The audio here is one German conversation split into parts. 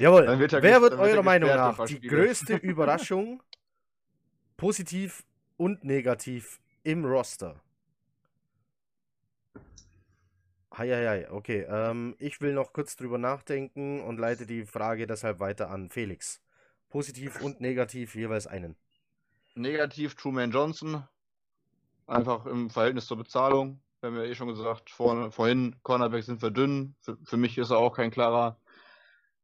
Jawohl. Dann wird er Wer wird er eurer Meinung nach die größte Überraschung, positiv und negativ im Roster? Heieiei, okay. Ähm, ich will noch kurz drüber nachdenken und leite die Frage deshalb weiter an Felix. Positiv und negativ jeweils einen. Negativ Truman Johnson. Einfach im Verhältnis zur Bezahlung. Wir haben ja eh schon gesagt, vor, vorhin, Cornerback sind wir dünn. Für, für mich ist er auch kein klarer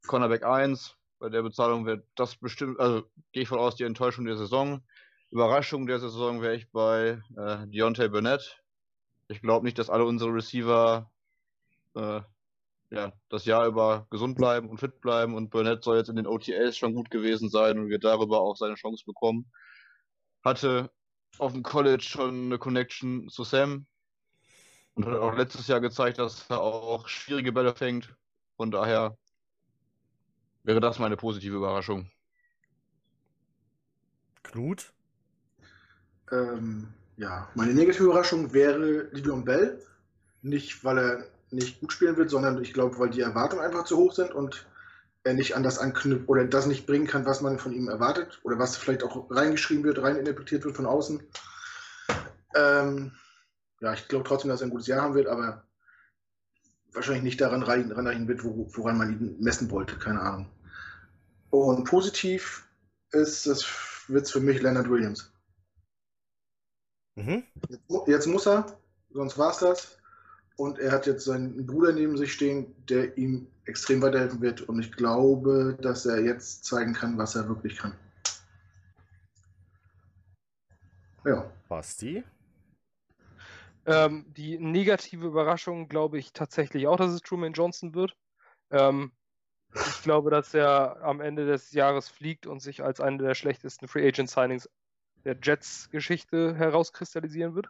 Cornerback 1. Bei der Bezahlung wird das bestimmt, also gehe ich von aus, die Enttäuschung der Saison. Überraschung der Saison wäre ich bei äh, Deontay Burnett. Ich glaube nicht, dass alle unsere Receiver äh, ja, das Jahr über gesund bleiben und fit bleiben und Burnett soll jetzt in den OTAs schon gut gewesen sein und wird darüber auch seine Chance bekommen. Hatte auf dem College schon eine Connection zu Sam und hat auch letztes Jahr gezeigt, dass er auch schwierige Bälle fängt. Von daher wäre das meine positive Überraschung. Knut? Ähm, ja, meine negative Überraschung wäre Livion Bell. Nicht, weil er nicht gut spielen wird, sondern ich glaube, weil die Erwartungen einfach zu hoch sind und er nicht an das anknüpft oder das nicht bringen kann, was man von ihm erwartet oder was vielleicht auch reingeschrieben wird, reininterpretiert wird von außen. Ähm, ja, ich glaube trotzdem, dass er ein gutes Jahr haben wird, aber wahrscheinlich nicht daran rein- ranreichen wird, wo, woran man ihn messen wollte, keine Ahnung. Und positiv ist es wird für mich Leonard Williams. Mhm. Jetzt muss er, sonst war es das. Und er hat jetzt seinen Bruder neben sich stehen, der ihm extrem weiterhelfen wird. Und ich glaube, dass er jetzt zeigen kann, was er wirklich kann. Ja. Basti? Ähm, die negative Überraschung glaube ich tatsächlich auch, dass es Truman Johnson wird. Ähm, ich glaube, dass er am Ende des Jahres fliegt und sich als eine der schlechtesten Free Agent Signings der Jets-Geschichte herauskristallisieren wird.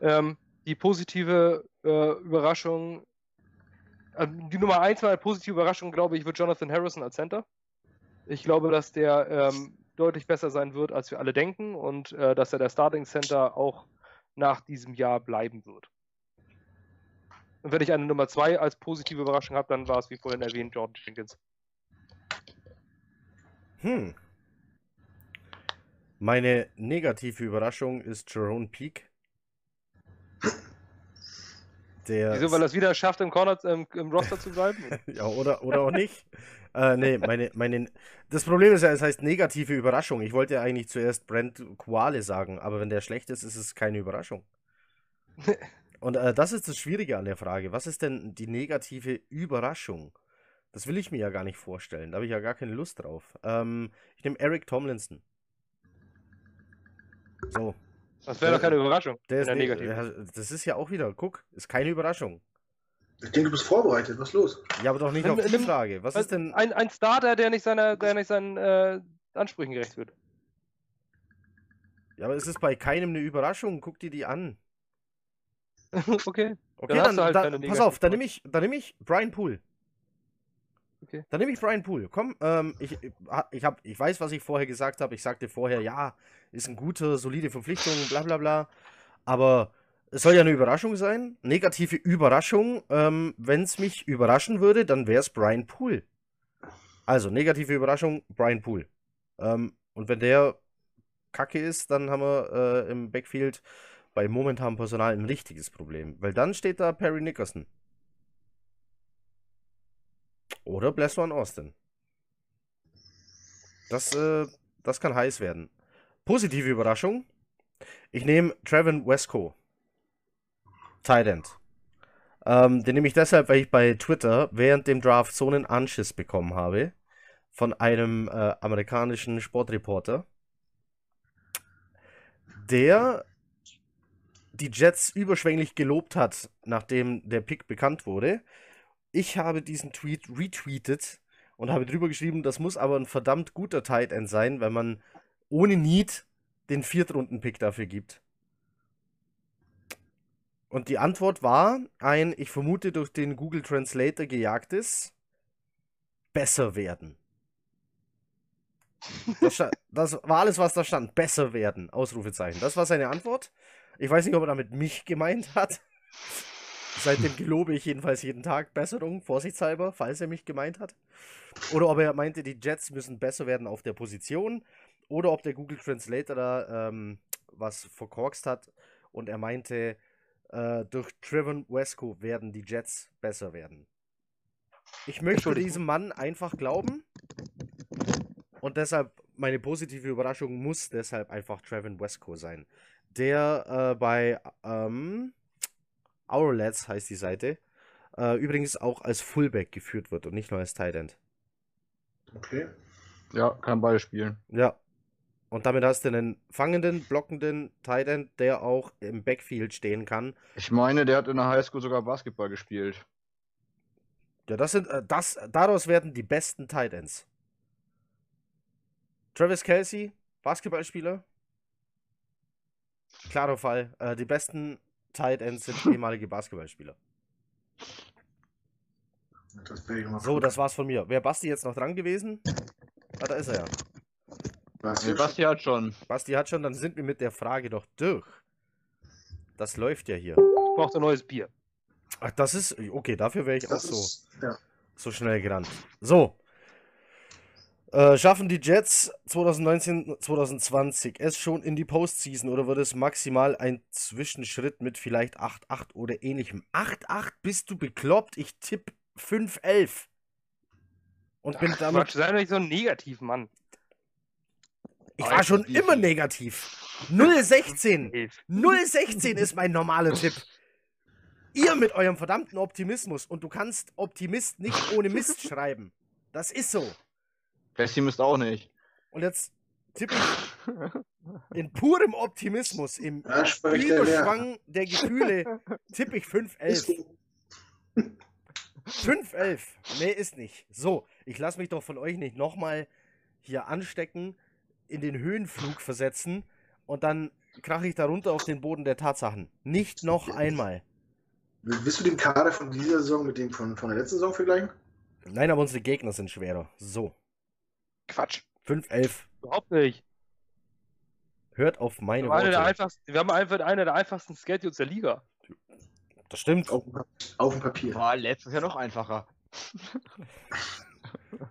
Ähm, die positive äh, Überraschung, äh, die Nummer eins meiner positive Überraschung, glaube ich, wird Jonathan Harrison als Center. Ich glaube, dass der ähm, deutlich besser sein wird, als wir alle denken und äh, dass er der Starting Center auch nach diesem Jahr bleiben wird. Und wenn ich eine Nummer zwei als positive Überraschung habe, dann war es wie vorhin erwähnt Jordan Jenkins. Hm. Meine negative Überraschung ist Jerome Peak. Der Wieso, weil er es wieder schafft, im Corner im, im Roster zu bleiben? ja, oder, oder auch nicht. äh, nee, meine, meine, das Problem ist ja, es heißt negative Überraschung. Ich wollte ja eigentlich zuerst Brent Koale sagen, aber wenn der schlecht ist, ist es keine Überraschung. Und äh, das ist das Schwierige an der Frage. Was ist denn die negative Überraschung? Das will ich mir ja gar nicht vorstellen. Da habe ich ja gar keine Lust drauf. Ähm, ich nehme Eric Tomlinson. So, Das wäre doch keine Überraschung. der ist er ne Das ist ja auch wieder, guck, ist keine Überraschung. Ich denke, du bist vorbereitet. Was ist los? Ja, aber doch nicht Nimm- auf die nimm- Frage. Was ist denn. Ein, ein Starter, der nicht, seiner, der nicht seinen äh, Ansprüchen gerecht wird. Ja, aber es ist bei keinem eine Überraschung. Guck dir die an. okay. Okay, dann, du halt da, keine pass auf, dann nehme ich, dann nehme ich Brian Poole. Okay. Dann nehme ich Brian Poole. Komm, ähm, ich, ich, hab, ich weiß, was ich vorher gesagt habe. Ich sagte vorher, ja, ist ein guter, solide Verpflichtung, bla bla bla. Aber es soll ja eine Überraschung sein. Negative Überraschung. Ähm, Wenn es mich überraschen würde, dann wäre es Brian Poole. Also, negative Überraschung, Brian Poole. Ähm, und wenn der kacke ist, dann haben wir äh, im Backfield bei momentanem Personal ein richtiges Problem. Weil dann steht da Perry Nickerson. Oder Bless One Austin. Das, äh, das kann heiß werden. Positive Überraschung. Ich nehme Trevin Wesco. Tight End. Ähm, den nehme ich deshalb, weil ich bei Twitter während dem Draft so einen Anschiss bekommen habe von einem äh, amerikanischen Sportreporter, der die Jets überschwänglich gelobt hat, nachdem der Pick bekannt wurde. Ich habe diesen Tweet retweetet und habe drüber geschrieben, das muss aber ein verdammt guter Tight End sein, weil man ohne Need den Viertrunden-Pick dafür gibt. Und die Antwort war ein, ich vermute, durch den Google Translator gejagtes, besser werden. Das, das war alles, was da stand. Besser werden. Ausrufezeichen. Das war seine Antwort. Ich weiß nicht, ob er damit mich gemeint hat. Seitdem gelobe ich jedenfalls jeden Tag Besserung, vorsichtshalber, falls er mich gemeint hat. Oder ob er meinte, die Jets müssen besser werden auf der Position. Oder ob der Google Translator da ähm, was verkorkst hat und er meinte, äh, durch Trevon Wesco werden die Jets besser werden. Ich möchte diesem Mann einfach glauben. Und deshalb, meine positive Überraschung muss deshalb einfach Trevin Wesco sein. Der äh, bei ähm, Our Lads heißt die Seite, äh, übrigens auch als Fullback geführt wird und nicht nur als Tight End. Okay. Ja, kann beide spielen. Ja. Und damit hast du einen fangenden, blockenden Tight End, der auch im Backfield stehen kann. Ich meine, der hat in der Highschool sogar Basketball gespielt. Ja, das sind, äh, das, daraus werden die besten Tight Ends. Travis Kelsey, Basketballspieler. Klarer Fall. Äh, die besten Tight Ends sind ehemalige Basketballspieler. Das So, das war's von mir. Wäre Basti jetzt noch dran gewesen? Ah, da ist er ja. Was Nee, Basti hat schon. Basti hat schon, dann sind wir mit der Frage doch durch. Das läuft ja hier. Ich brauche ein neues Bier. Ach, das ist. Okay, dafür wäre ich auch das so, ist, ja. so schnell gerannt. So. Äh, schaffen die Jets 2019, 2020 es schon in die Postseason oder wird es maximal ein Zwischenschritt mit vielleicht 8-8 oder ähnlichem? 8-8 bist du bekloppt? Ich tippe 5-11. Und bin Ach, damit. Quatsch, sei doch nicht so ein Negativ-Mann. Ich war schon immer negativ. 0-16. Elf. 016 ist mein normaler Tipp. Ihr mit eurem verdammten Optimismus und du kannst Optimist nicht ohne Mist schreiben. Das ist so. Pessimist auch nicht. Und jetzt tippe ich in purem Optimismus, im spricht der. Überschwang der Gefühle, tippe ich 5-11. 5-11. Nee, ist nicht. So, ich lasse mich doch von euch nicht nochmal hier anstecken, in den Höhenflug versetzen und dann krache ich da runter auf den Boden der Tatsachen. Nicht noch einmal. Willst du den Kader von dieser Saison mit dem von, von der letzten Saison vergleichen? Nein, aber unsere Gegner sind schwerer. So, Quatsch. 5-11. Überhaupt nicht. Hört auf meine Wir haben, eine der Worte. einfachsten, wir haben einfach eine der einfachsten Schedules der Liga. Das stimmt. Auf, auf dem Papier. War letztes Jahr noch einfacher.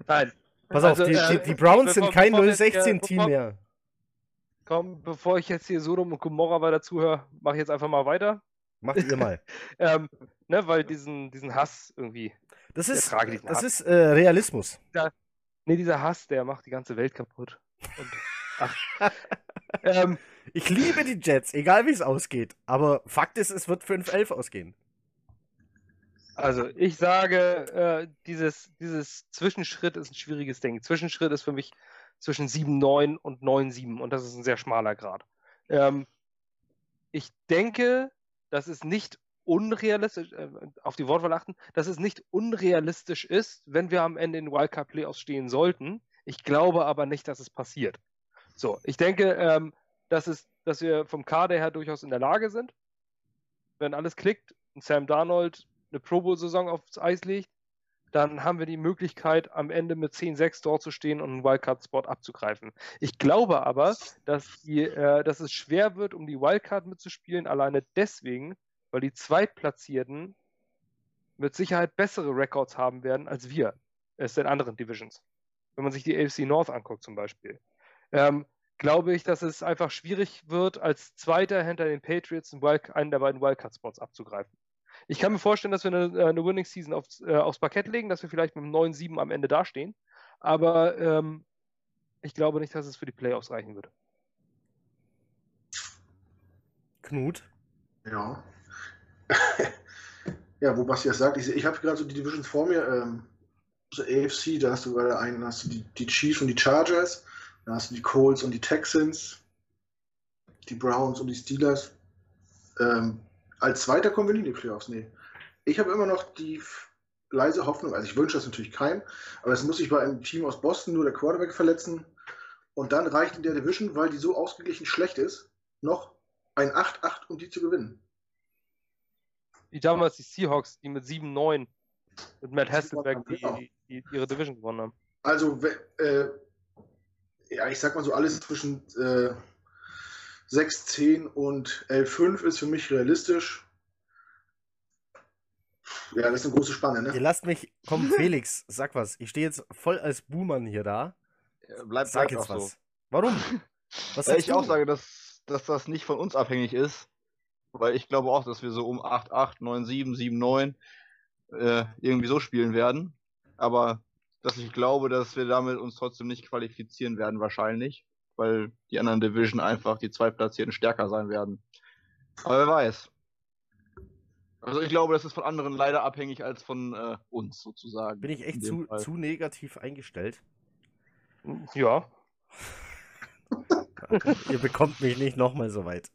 Nein. Pass auf, Also, die, äh, die, die Browns bevor- sind kein bevor wir jetzt hier- 016-Team bevor- mehr. Komm, bevor ich jetzt hier Sodom und Gomorra weiter zuhöre, mache ich jetzt einfach mal weiter. Macht ihr mal. Ähm, ne, weil diesen, diesen Hass irgendwie. Das ist, das Hass. ist äh, Realismus. Ne, dieser Hass, der macht die ganze Welt kaputt. Und, ach. ähm, Ich liebe die Jets, egal wie es ausgeht. Aber Fakt ist, es wird 5-11 ausgehen. Also, ich sage, äh, dieses, dieses Zwischenschritt ist ein schwieriges Ding. Zwischenschritt ist für mich zwischen 7,9 und 9,7 und das ist ein sehr schmaler Grad. Ähm, ich denke, dass es nicht unrealistisch, äh, auf die Wortwahl achten, dass es nicht unrealistisch ist, wenn wir am Ende in Wildcard Playoffs stehen sollten. Ich glaube aber nicht, dass es passiert. So, ich denke, ähm, dass, es, dass wir vom Kader her durchaus in der Lage sind, wenn alles klickt und Sam Darnold eine Pro Bowl-Saison aufs Eis legt, dann haben wir die Möglichkeit, am Ende mit 10-6 dort zu stehen und einen Wildcard-Spot abzugreifen. Ich glaube aber, dass, die, äh, dass es schwer wird, um die Wildcard mitzuspielen, alleine deswegen, weil die Zweitplatzierten mit Sicherheit bessere Records haben werden als wir es in anderen Divisions. Wenn man sich die AFC North anguckt zum Beispiel. Ähm, glaube ich, dass es einfach schwierig wird, als Zweiter hinter den Patriots einen, der beiden Wildcard-Spots abzugreifen. Ich kann mir vorstellen, dass wir eine, eine Winning Season aufs, äh, aufs Parkett legen, dass wir vielleicht mit einem 9-7 am Ende dastehen. Aber ähm, ich glaube nicht, dass es für die Playoffs reichen wird. Knut. Ja. Ja, wo Basti das sagt, ich, ich habe gerade so die Divisions vor mir. Ähm, so AFC, da hast du gerade einen, hast du die, die Chiefs und die Chargers, da hast du die Colts und die Texans, die Browns und die Steelers. Ähm, als Zweiter kommen wir nie in die Playoffs, nee. Ich habe immer noch die leise Hoffnung, also ich wünsche das natürlich keinem, aber es muss sich bei einem Team aus Boston nur der Quarterback verletzen und dann reicht in der Division, weil die so ausgeglichen schlecht ist, noch ein 8-8, um die zu gewinnen. Wie damals die Seahawks, die mit 7-9 mit Matt Hasselbeck die, Genau. die, die, ihre Division gewonnen haben. Also, äh, ja, ich sag mal so, alles zwischen äh, 6, 10 und 11, 5 ist für mich realistisch. Ja, das ist eine große Spanne, Ihr ne? lasst mich. Komm, Felix, sag was. Ich stehe jetzt voll als Buhmann hier da. Bleibt Sag bleibt jetzt auch was. so. Warum? Was Weil ich auch du? sage, dass, dass das nicht von uns abhängig ist. Weil ich glaube auch, dass wir so um 8, 8, 9, 7, 7, 9 äh, irgendwie so spielen werden. Aber dass ich glaube, dass wir damit uns trotzdem nicht qualifizieren werden, wahrscheinlich. Weil die anderen Division einfach die Zweitplatzierten stärker sein werden. Aber wer weiß. Also ich glaube, das ist von anderen leider abhängig als von äh, uns sozusagen. Bin ich echt zu, Fall. zu negativ eingestellt? Ja. Ihr bekommt mich nicht nochmal so weit.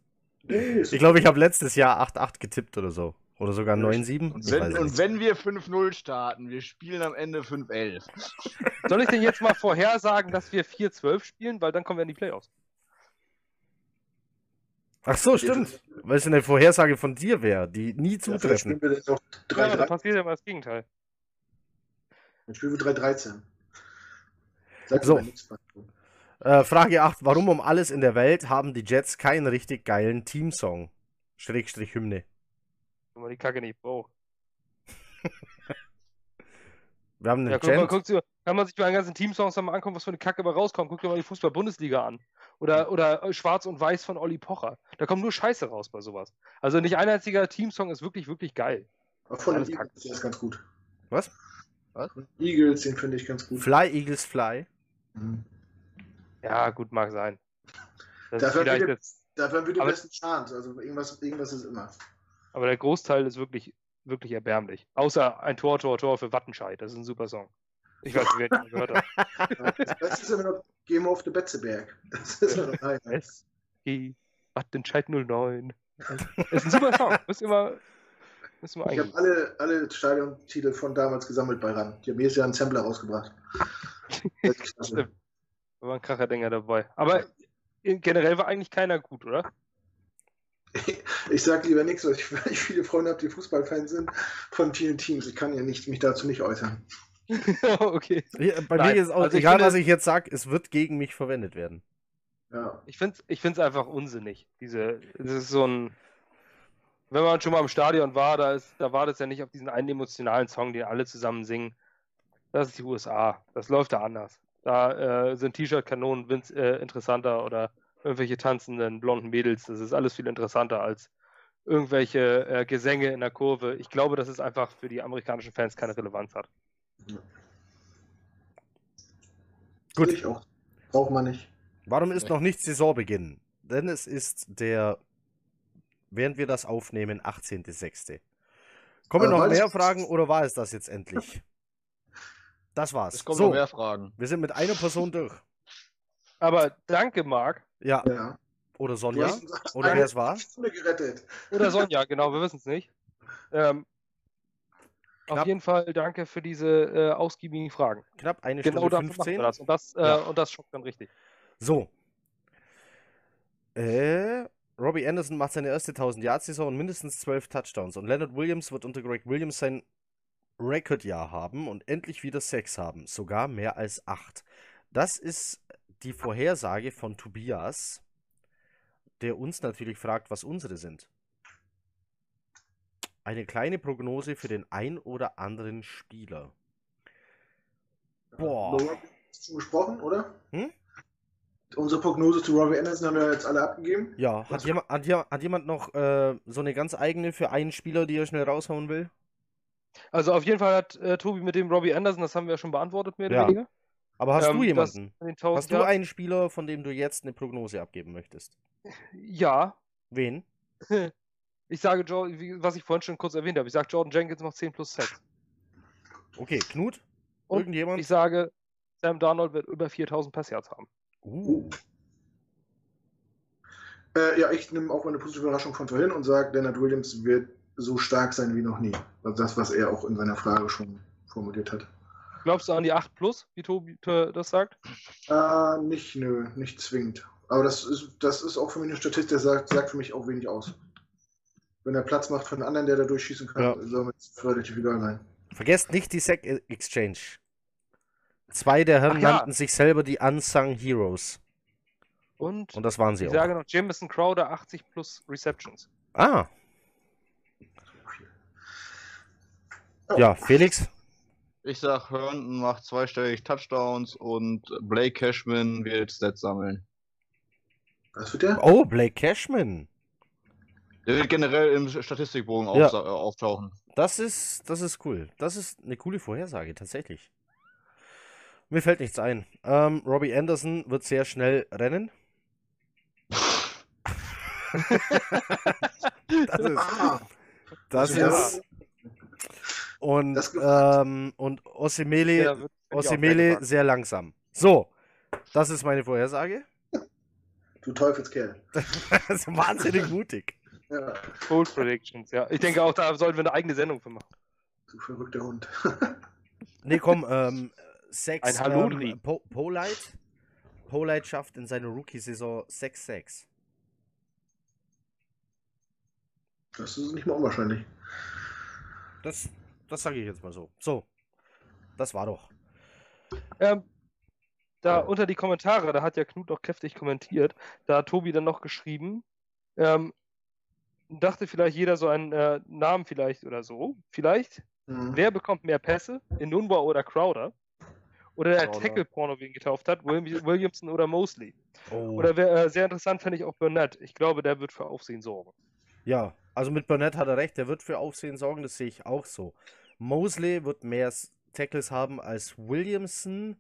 Ich glaube, ich habe letztes Jahr 8-8 getippt oder so. Oder sogar Ja, ich- 9-7. Und wenn, und wenn wir 5-0 starten, wir spielen am Ende 5-11. Soll ich denn jetzt mal vorhersagen, dass wir 4-12 spielen, weil dann kommen wir in die Playoffs? Ach so, stimmt. Weil es eine Vorhersage von dir wäre, die nie Ja, vielleicht zutreffen. spielen wir dann noch Ja, da 3-13. passiert ja mal das Gegenteil. Dann spielen wir 3-13. Sag So. Äh, Frage 8. Warum um alles in der Welt haben die Jets keinen richtig geilen Teamsong? Schrägstrich Hymne. Wenn man die Kacke nicht braucht. Wir haben einen Ja, guck guck dir, kann man sich bei den ganzen Teamsongs mal angucken, was für eine Kacke dabei rauskommt. Guck dir mal die Fußball-Bundesliga an. Oder, oder äh, Schwarz und Weiß von Olli Pocher. Da kommt nur Scheiße raus bei sowas. Also nicht ein einziger Teamsong ist wirklich, wirklich geil. Auch von den Eagles, der ist ganz gut. Was? Den Eagles, den finde ich ganz gut. Fly Eagles Fly. Mhm. Ja, gut, mag sein. Das Dafür vielleicht wieder- jetzt, Dafür haben wir die besten Chants. Also irgendwas, irgendwas ist immer. aber der Großteil ist wirklich, wirklich erbärmlich. Außer ein Tor, Tor, Tor für Wattenscheid. Das ist ein super Song. Ich weiß nicht, wer den gehört hat. Das Beste ist immer noch Game of the Betzeberg. Das ist immer noch ein. SG Wattenscheid 09. Das ist ein super Song. Mal, müsst ihr mal Ich habe alle, alle Stadiontitel von damals gesammelt bei RAN. Die haben jedes Jahr einen Sampler rausgebracht. Das ist klasse. Da waren Kracherdinger dabei. Aber generell war eigentlich keiner gut, oder? Ich sage lieber nichts, weil ich, weil ich viele Freunde habe, die Fußballfans sind von vielen Teams. Ich kann ja nicht, mich dazu nicht äußern. okay. Bei Nein, mir ist auch, also egal finde- was ich jetzt sage, es wird gegen mich verwendet werden. Ja. Ich finde es ich find's einfach unsinnig. Diese, das ist so ein. Wenn man schon mal im Stadion war, da, ist, da war das ja nicht auf diesen einen emotionalen Song, den alle zusammen singen. Das ist die USA. Das läuft da anders. Da äh, sind T-Shirt-Kanonen äh, interessanter oder irgendwelche tanzenden blonden Mädels. Das ist alles viel interessanter als irgendwelche äh, Gesänge in der Kurve. Ich glaube, dass es einfach für die amerikanischen Fans keine Relevanz hat. Gut. Sehe Ich auch. Braucht man nicht. Warum ist noch nicht Saisonbeginn? Denn es ist der, während wir das aufnehmen, 18.06. Kommen Aber noch mehr Fragen oder war es das jetzt endlich? Das war's. Es kommen so, noch mehr Fragen. wir sind mit einer Person durch. Aber danke, Marc. Ja, Ja. oder Sonja. Oder wer es war? Gerettet. Oder Sonja, genau, wir wissen es nicht. Ähm, auf jeden Fall danke für diese äh, ausgiebigen Fragen. Knapp eine Genau Stunde dafür machen 15. wir das. Und das, äh, Ja. und das schockt dann richtig. So. Äh, Robbie Anderson macht seine erste 1000-Yard-Saison und mindestens 12 Touchdowns. Und Leonard Williams wird unter Greg Williams sein Rekordjahr haben und endlich wieder 6 haben. Sogar mehr als 8. Das ist die Vorhersage von Tobias, der uns natürlich fragt, was unsere sind. Eine kleine Prognose für den ein oder anderen Spieler. Boah. Schon gesprochen, oder? Hm? Unsere Prognose zu Robbie Anderson haben wir jetzt alle abgegeben. Ja, hat jemand, hat, hat jemand noch äh, so eine ganz eigene für einen Spieler, die er schnell raushauen will? Also auf jeden Fall hat äh, Tobi mit dem Robbie Anderson, das haben wir ja schon beantwortet, mehr oder Ja. weniger. Aber hast Ähm, du jemanden? mit den 1000 Hast du einen Spieler, von dem du jetzt eine Prognose abgeben möchtest? Ja. Wen? Ich sage, was ich vorhin schon kurz erwähnt habe, ich sage, Jordan Jenkins macht 10 plus 6. Okay, Knut? Und Irgendjemand? Ich sage, Sam Darnold wird über 4000 Passyards haben. Uh, Äh, ja, ich nehme auch meine positive Überraschung von vorhin und sage, Leonard Williams wird so stark sein wie noch nie. Also das, was er auch in seiner Frage schon formuliert hat. Glaubst du an die 8 plus, wie Tobi äh, das sagt? Äh, nicht, nö, nicht zwingend. Aber das ist, das ist auch für mich eine Statistik, der sagt, sagt für mich auch wenig aus. Wenn er Platz macht für einen anderen, der da durchschießen kann, Ja. soll mir das relativ egal sein. vergesst nicht die Sack Exchange. Zwei der Herren Ach ja. nannten sich selber die Unsung Heroes. Und Und das waren sie ich auch. sage noch Jameson Crowder 80 plus Receptions. Ah, Ja, Felix? Ich sag, Herndon macht zweistellig Touchdowns und Blake Cashman wird Stats sammeln. Was wird der? Oh, Blake Cashman. Der wird generell im Statistikbogen Ja. äh, auftauchen. Das ist, das ist cool. Das ist eine coole Vorhersage, tatsächlich. Mir fällt nichts ein. Ähm, Robbie Anderson wird sehr schnell rennen. das ist, das ist und ähm, und Osimele, sehr Osimele sehr langsam. So, das ist meine Vorhersage. du Teufelskerl. Das ist wahnsinnig mutig. Ja, Bold Predictions, ja. Ich denke auch, da sollten wir eine eigene Sendung für machen. du verrückter Hund. Nee, komm, ähm, sechs. Ein Haludri. Ähm, po Polite. Polite schafft in seiner Rookie-Saison 6-6. Das ist nicht mal unwahrscheinlich. Das, das sage ich jetzt mal so. So, das war doch. Ähm, da unter die Kommentare, da hat ja Knut auch kräftig kommentiert, da hat Tobi dann noch geschrieben, ähm, dachte vielleicht jeder so einen äh, Namen vielleicht oder so, vielleicht. Mhm. Wer bekommt mehr Pässe? Inunwa oder Crowder? Oder der. Tackle-Porno, wie ihn getauft hat, Wil- Williamson oder Mosley? Oh. Oder wer, äh, sehr interessant fände ich auch Burnett. Ich glaube, der wird für Aufsehen sorgen. Ja, also mit Burnett hat er recht. Der wird für Aufsehen sorgen, das sehe ich auch so. Mosley wird mehr Tackles haben als Williamson.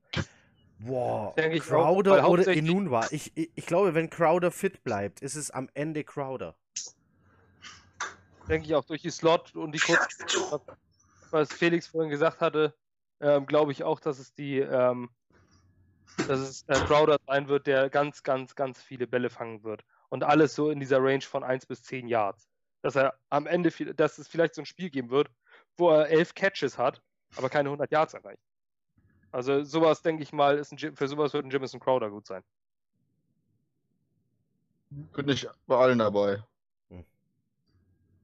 Boah, Denke ich auch, Crowder oder Inunwa. Ich, ich, ich glaube, wenn Crowder fit bleibt, ist es am Ende Crowder. Denke ich auch durch die Slot und die kurzen was Felix vorhin gesagt hatte, ähm, glaube ich auch, dass es die, ähm, dass es äh, Crowder sein wird, der ganz, ganz, ganz viele Bälle fangen wird. Und alles so in dieser Range von 1 bis 10 Yards. Dass er am Ende, viel- dass es vielleicht so ein Spiel geben wird, wo er 11 Catches hat, aber keine 100 Yards erreicht. Also sowas, denke ich mal, ist ein, für sowas wird ein Jamison Crowder gut sein. Bin nicht bei allen dabei.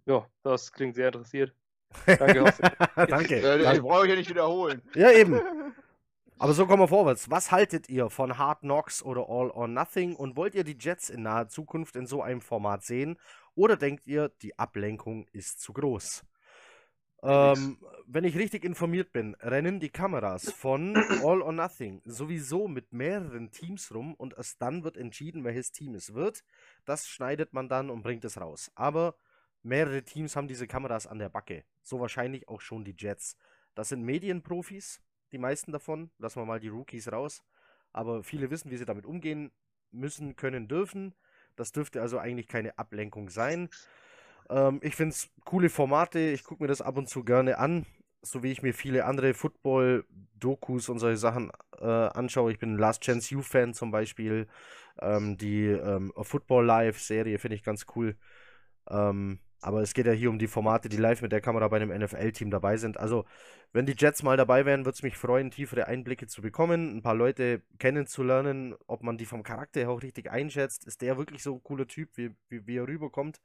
Ja, das klingt sehr interessiert. Danke. Danke. Äh, ich brauche ich ja nicht wiederholen. Ja, eben. Aber so kommen wir vorwärts. Was haltet ihr von Hard Knocks oder All or Nothing und wollt ihr die Jets in naher Zukunft in so einem Format sehen oder denkt ihr, die Ablenkung ist zu groß? Ähm, wenn ich richtig informiert bin, rennen die Kameras von All or Nothing sowieso mit mehreren Teams rum und erst dann wird entschieden, welches Team es wird. Das schneidet man dann und bringt es raus. Aber mehrere Teams haben diese Kameras an der Backe. So wahrscheinlich auch schon die Jets. Das sind Medienprofis, die meisten davon. Lassen wir mal die Rookies raus. Aber viele wissen, wie sie damit umgehen müssen, können, dürfen. Das dürfte also eigentlich keine Ablenkung sein. Ähm, ich finde es coole Formate. Ich gucke mir das ab und zu gerne an. So wie ich mir viele andere Football-Dokus und solche Sachen äh, anschaue. Ich bin Last Chance You-Fan zum Beispiel. Ähm, die ähm, Football Live-Serie finde ich ganz cool. Ähm, aber es geht ja hier um die Formate, die live mit der Kamera bei einem NFL-Team dabei sind. Also, wenn die Jets mal dabei wären, würde es mich freuen, tiefere Einblicke zu bekommen, ein paar Leute kennenzulernen, ob man die vom Charakter her auch richtig einschätzt. Ist der wirklich so ein cooler Typ, wie, wie, wie er rüberkommt?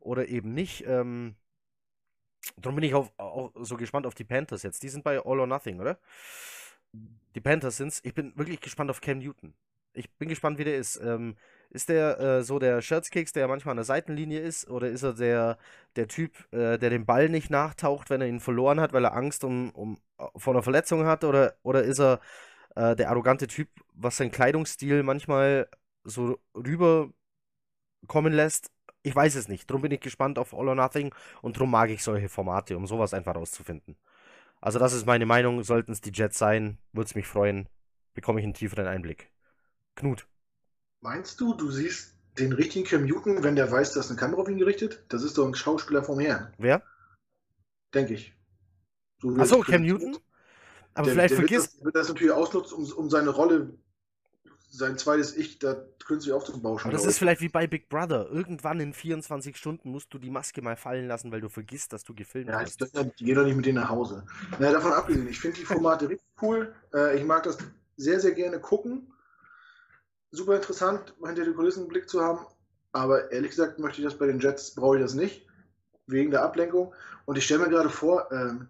Oder eben nicht? Ähm, darum bin ich auch, auch so gespannt auf die Panthers jetzt. Die sind bei All or Nothing, oder? Die Panthers sind's. Ich bin wirklich gespannt auf Cam Newton. Ich bin gespannt, wie der ist. Ähm, ist der äh, so der Scherzkeks, der manchmal an der Seitenlinie ist? Oder ist er der, der Typ, äh, der den Ball nicht nachtaucht, wenn er ihn verloren hat, weil er Angst um, um, vor einer Verletzung hat? Oder, oder ist er äh, der arrogante Typ, was sein Kleidungsstil manchmal so rüberkommen lässt? Ich weiß es nicht. Darum bin ich gespannt auf All or Nothing und darum mag ich solche Formate, um sowas einfach rauszufinden. Also, das ist meine Meinung. Sollten es die Jets sein, würde es mich freuen. Bekomme ich einen tieferen Einblick. Knut. Meinst du, du siehst den richtigen Cam Newton, wenn der weiß, dass eine Kamera auf ihn gerichtet? Das ist doch ein Schauspieler vom Herrn, Wer? denke ich. So Achso, Cam Newton? Aber Der, vielleicht der wird vergisst. das, wird das natürlich ausnutzen, um, um seine Rolle, sein zweites Ich, da künstlich aufzubauschen. Aber das ist ich. vielleicht wie bei Big Brother. Irgendwann in 24 Stunden musst du die Maske mal fallen lassen, weil du vergisst, dass du gefilmt Ja, hast. ich, ich gehe doch nicht mit denen nach Hause. Na, davon abgesehen, ich finde die Formate richtig cool. Äh, ich mag das sehr, sehr gerne gucken. Super interessant, hinter die Kulissen einen Blick zu haben. Aber ehrlich gesagt möchte ich das bei den Jets, brauche ich das nicht. Wegen der Ablenkung. Und ich stelle mir gerade vor, ähm,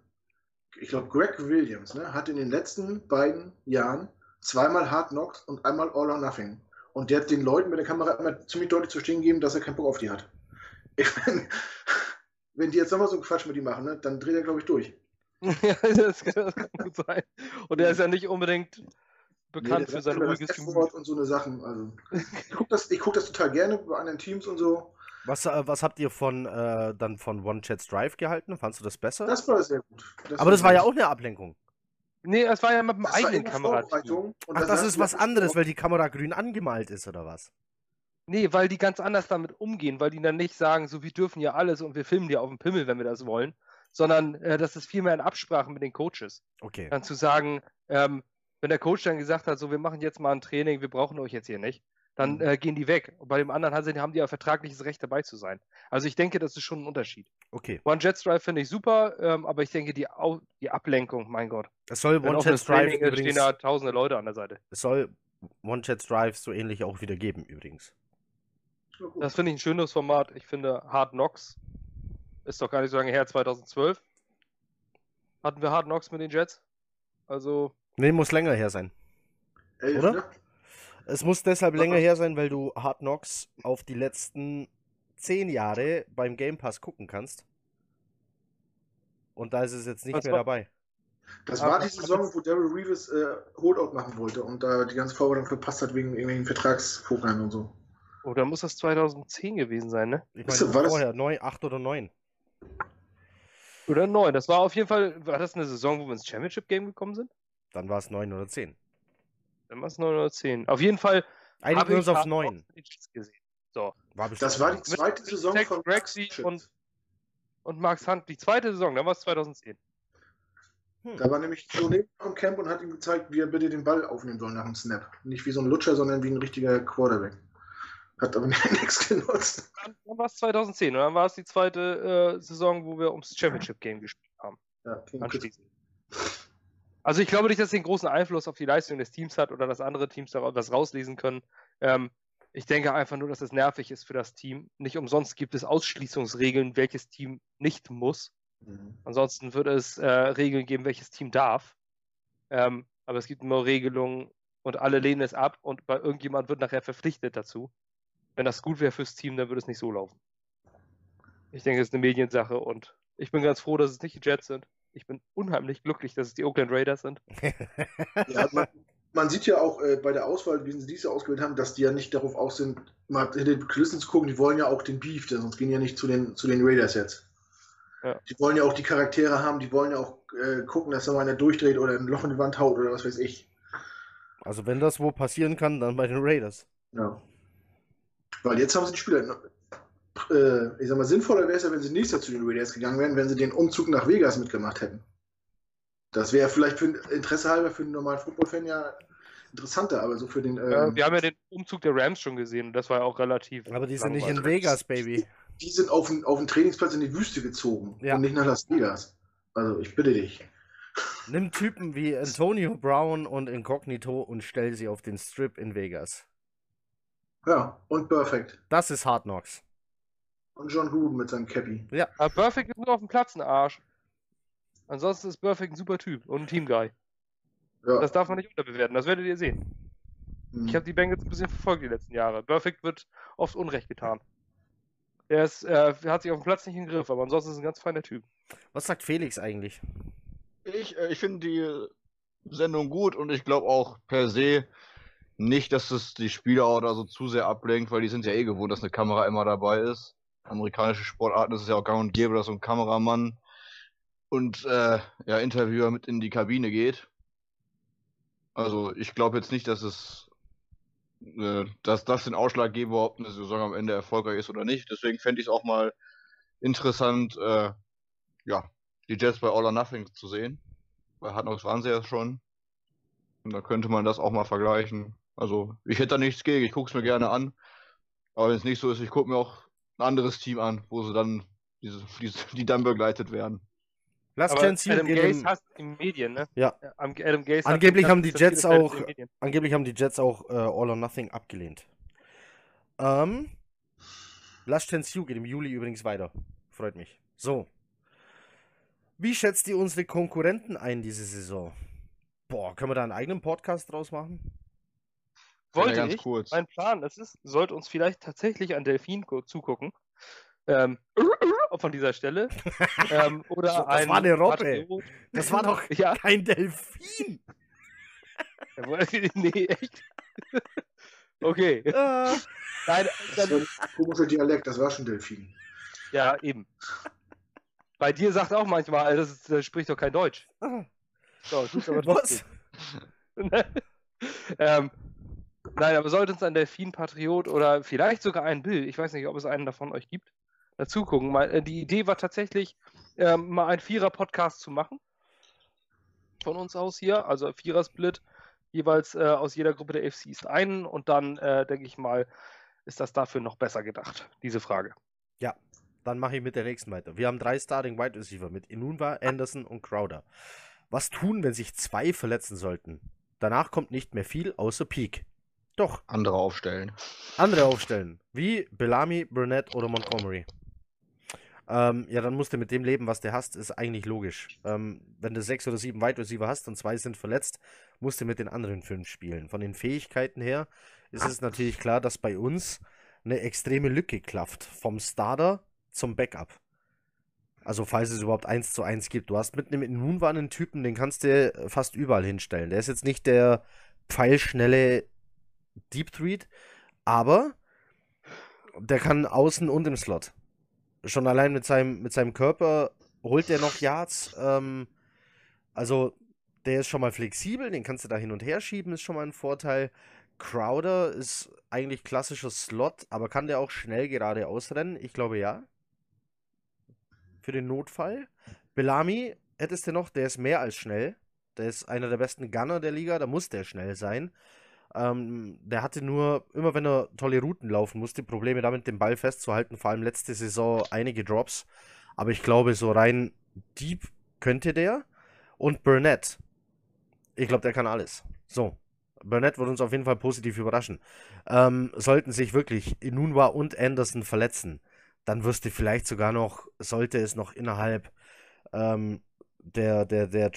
ich glaube, Greg Williams ne, hat in den letzten beiden Jahren zweimal Hard Knocks und einmal All or Nothing. Und der hat den Leuten mit der Kamera immer ziemlich deutlich zu stehen gegeben, dass er keinen Bock auf die hat. Ich meine, wenn die jetzt nochmal so einen Quatsch mit ihm machen, ne, dann dreht er, glaube ich, durch. ja, das, das kann gut sein. Und er ist ja nicht unbedingt bekannt Nee, für sein das ruhiges Gemüt. und so eine Sachen. Also, ich gucke das, ich guck das total gerne bei anderen Teams und so. Was, äh, was habt ihr von äh, dann von One Chats Drive gehalten? Fandst du das besser? Das war sehr gut. Aber das war ja auch eine Ablenkung. Nee, es war ja mit dem das eigenen Kamerateam. Ach, da das ist was anderes, weil die Kamera grün angemalt ist, oder was? Nee, weil die ganz anders damit umgehen, weil die dann nicht sagen, so wir dürfen ja alles und wir filmen dir auf dem Pimmel, wenn wir das wollen, sondern äh, das ist vielmehr in Absprache mit den Coaches. Okay. Dann zu sagen, ähm, wenn der Coach dann gesagt hat, so wir machen jetzt mal ein Training, wir brauchen euch jetzt hier nicht, dann Mhm. äh, gehen die weg. Und bei dem anderen haben sie, haben die ja vertragliches Recht dabei zu sein. Also ich denke, das ist schon ein Unterschied. Okay. One Jet Drive finde ich super, ähm, aber ich denke, die, Au die Ablenkung, mein Gott. Es soll One Chats Drive ist, stehen übrigens. da tausende Leute an der Seite. Es soll One Chats Drive so ähnlich auch wieder geben, übrigens. Das finde ich ein schönes Format. Ich finde Hard Knocks ist doch gar nicht so lange her, 2012. Hatten wir Hard Knocks mit den Jets? Also, Nee, muss länger her sein. Elf, oder? ne? Es muss deshalb länger her sein, weil du Hard Knocks auf die letzten zehn Jahre beim Game Pass gucken kannst. Und da ist es jetzt nicht Was mehr war- dabei. Das Aber- war die Saison, wo Daryl Reeves äh, Holdout machen wollte und da die ganze Vorbereitung verpasst hat wegen irgendwelchen Vertragspokern und so. oh, dann muss das 2010 gewesen sein, ne? Ich meine, war das- vorher, neun, acht oder neun. Oder neun. Das war auf jeden Fall, war das eine Saison, wo wir ins Championship Game gekommen sind? Dann war es neun oder zehn. Dann war es neun oder zehn. Auf jeden Fall Einigen habe wir ich uns auf Hard Knocks neun. mit den Jets gesehen. So. War Das war die zweite Saison Zach von Chips. und, und Max Hunt. Die zweite Saison, dann war es 2010. Hm. Da war nämlich neben im Camp und hat ihm gezeigt, wie er bitte den Ball aufnehmen soll nach dem Snap. Nicht wie so ein Lutscher, sondern wie ein richtiger Quarterback. Hat aber nichts genutzt. Dann, dann war es 2010 und dann war es die zweite äh, Saison, wo wir ums Championship Game gespielt haben. Ja, Anschließend. Also ich glaube nicht, dass es den großen Einfluss auf die Leistung des Teams hat oder dass andere Teams da was rauslesen können. Ähm, ich denke einfach nur, dass es nervig ist für das Team. Nicht umsonst gibt es Ausschließungsregeln, welches Team nicht muss. Mhm. Ansonsten würde es äh, Regeln geben, welches Team darf. Ähm, aber es gibt nur Regelungen und alle lehnen es ab und bei irgendjemand wird nachher verpflichtet dazu. Wenn das gut wäre fürs Team, dann würde es nicht so laufen. Ich denke, es ist eine Mediensache und ich bin ganz froh, dass es nicht die Jets sind. Ich bin unheimlich glücklich, dass es die Oakland Raiders sind. Ja, man, man sieht ja auch äh, bei der Auswahl, wie sie diese ausgewählt haben, dass die ja nicht darauf aus sind, mal hinter den Kulissen zu gucken. Die wollen ja auch den Beef, denn sonst gehen die ja nicht zu den, zu den Raiders jetzt. Ja. Die wollen ja auch die Charaktere haben, die wollen ja auch äh, gucken, dass da mal einer durchdreht oder ein Loch in die Wand haut oder was weiß ich. Also wenn das wo passieren kann, dann bei den Raiders. Ja. Weil jetzt haben sie die Spieler. Äh, ich sag mal, sinnvoller wäre es ja, wenn sie nächstes Jahr zu den Raiders gegangen wären, wenn sie den Umzug nach Vegas mitgemacht hätten. Das wäre vielleicht für Interesse halber für einen normalen Football-Fan ja interessanter, aber so für den. Ja, ähm, wir haben ja den Umzug der Rams schon gesehen und das war ja auch relativ. Aber die sind nicht in. Vegas, Baby. die sind auf den, auf den Trainingsplatz in die Wüste gezogen Ja. und nicht nach Las Vegas. Also ich bitte dich. Nimm Typen wie Antonio Brown und Incognito und stell sie auf den Strip in Vegas. Ja, und Perfect. Das ist Hard Knocks. Und John Gruden mit seinem Cappy. Aber Perfect ist nur auf dem Platz ein Arsch. Ansonsten ist Perfect ein super Typ und ein Teamguy. Ja. Das darf man nicht unterbewerten, das werdet ihr sehen. hm. Ich habe die Bengals ein bisschen verfolgt die letzten Jahre. Perfect wird oft Unrecht getan. Er ist, äh, hat sich auf dem Platz nicht im Griff, aber ansonsten ist er ein ganz feiner Typ. Was sagt Felix eigentlich? Ich, äh, ich finde die Sendung gut und ich glaube auch per se nicht, dass es die Spieler oder so zu sehr ablenkt, weil die sind ja eh gewohnt, dass eine Kamera immer dabei ist. Amerikanische Sportarten ist es ja auch gang und gäbe, dass so ein Kameramann und äh, ja, Interviewer mit in die Kabine geht. Also ich glaube jetzt nicht, dass es äh, dass das den Ausschlag geben, ob eine Saison am Ende erfolgreich ist oder nicht. Deswegen fände ich es auch mal interessant, äh, ja, die Jets bei All or Nothing zu sehen. Bei Hard waren sie ja schon. Und da könnte man das auch mal vergleichen. Also, ich hätte da nichts gegen, ich gucke es mir gerne an. Aber wenn es nicht so ist, ich gucke mir auch ein anderes Team an, wo sie dann, diese, diese, die dann begleitet werden. Last Aber Chance Adam Gaze hasst die Medien, ne? Ja. Am- Adam Gaze hat- Angeblich hat haben die Jets auch- die. Angeblich haben die Jets auch äh, All or Nothing abgelehnt. Ähm, Last Chance Hugh geht im Juli übrigens weiter. Freut mich. So. Wie schätzt ihr unsere Konkurrenten ein diese Saison? Boah, können wir da einen eigenen Podcast draus machen? Ja, Wollte ganz ich. kurz. Mein Plan, das ist, sollte uns vielleicht tatsächlich ein Delfin gu- zugucken. ähm, von dieser Stelle. ähm, oder Das ein war eine Robbe. Das war doch Ja, kein Delfin. nee, echt. okay. Ah. Nein, Das war ein komischer Dialekt, das war schon Delfin. ja, eben. Bei dir sagt auch manchmal, das, ist, das spricht doch kein Deutsch. Ah. So, Was? ähm, nein, aber sollte uns ein Delfin-Patriot oder vielleicht sogar ein Bill, ich weiß nicht, ob es einen davon euch gibt, dazu gucken. Mal, äh, die Idee war tatsächlich, ähm, mal einen Vierer-Podcast zu machen. Von uns aus hier, also Vierer-Split, jeweils äh, aus jeder Gruppe der AFCs einen und dann, äh, denke ich mal, ist das dafür noch besser gedacht, diese Frage. Dann mache ich mit der nächsten weiter. Wir haben drei Starting Wide Receiver mit Inunwa, Anderson und Crowder. Was tun, wenn sich zwei verletzen sollten? Danach kommt nicht mehr viel außer Peak. Doch, Andere aufstellen. andere aufstellen. Wie Bellamy, Burnett oder Montgomery. Ähm, ja, dann musst du mit dem leben, was du hast, ist eigentlich logisch. Ähm, wenn du sechs oder sieben Wide Receiver hast und zwei sind verletzt, musst du mit den anderen fünf spielen. Von den Fähigkeiten her ist es natürlich klar, dass bei uns eine extreme Lücke klafft. Vom Starter zum Backup. Also falls es überhaupt eins zu eins gibt. Du hast mit einem Immunwahn einen Typen, den kannst du fast überall hinstellen. Der ist jetzt nicht der pfeilschnelle Deep Threat, aber der kann außen und im Slot. Schon allein mit seinem, mit seinem Körper holt er noch Yards. Ähm, also der ist schon mal flexibel, den kannst du da hin und her schieben, ist schon mal ein Vorteil. Crowder ist eigentlich klassischer Slot, aber kann der auch schnell gerade ausrennen? Ich glaube ja. Für den Notfall. Bellamy hättest du noch, der ist mehr als schnell. Der ist einer der besten Gunner der Liga, da muss der schnell sein. Ähm, der hatte nur, immer wenn er tolle Routen laufen musste, Probleme damit, den Ball festzuhalten. Vor allem letzte Saison einige Drops. Aber ich glaube, so rein deep könnte der. Und Burnett. Ich glaube, der kann alles. So. Burnett wird uns auf jeden Fall positiv überraschen. Ähm, sollten sich wirklich Inunwa und Anderson verletzen, dann wirst du vielleicht sogar noch, sollte es noch innerhalb ähm, der, der, der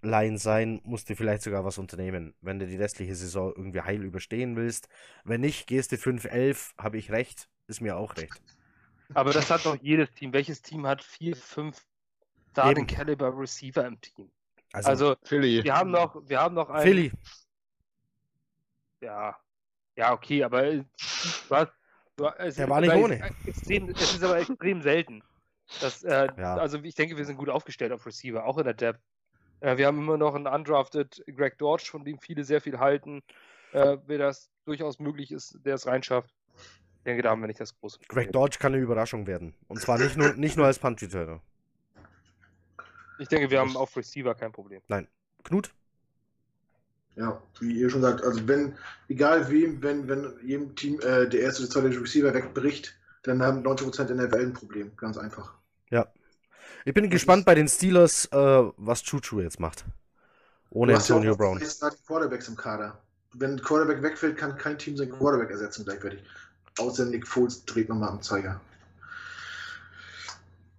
Trade-Line sein, musst du vielleicht sogar was unternehmen, wenn du die restliche Saison irgendwie heil überstehen willst. Wenn nicht, gehst du 5-11, habe ich recht, ist mir auch recht. Aber das hat doch jedes Team. Welches Team hat vier, fünf Starting. Caliber Receiver im Team? Also, Also, Philly. wir haben noch, wir haben noch einen. Philly, Ja, ja, okay, aber du, es Der ist war nicht aber ohne. Extrem, es ist aber extrem selten. Das, äh, Ja. Also ich denke, wir sind gut aufgestellt auf Receiver, auch in der Depth. Äh, wir haben immer noch einen undrafted Greg Dodge, von dem viele sehr viel halten. Äh, wer das durchaus möglich ist, der es reinschafft. Ich denke, da haben wir nicht das große Greg Problem. Dodge kann eine Überraschung werden. Und zwar nicht nur, nicht nur als Punt-Returner. Ich denke, wir haben auf Receiver kein Problem. Knut? Ja, wie ihr schon sagt, also wenn, egal wem, wenn, wenn jedem Team äh, der erste oder zweite Receiver wegbricht, dann haben 90% in der Welt ein Problem. Ganz einfach. Ich bin gespannt bei den Steelers, äh, was Chuchu jetzt macht. Ohne ja Antonio auch Brown. zwei Starting Quarterbacks im Kader. Wenn ein Quarterback wegfällt, kann kein Team seinen Quarterback ersetzen gleichzeitig. Außer Nick Foles dreht nochmal am Zeiger.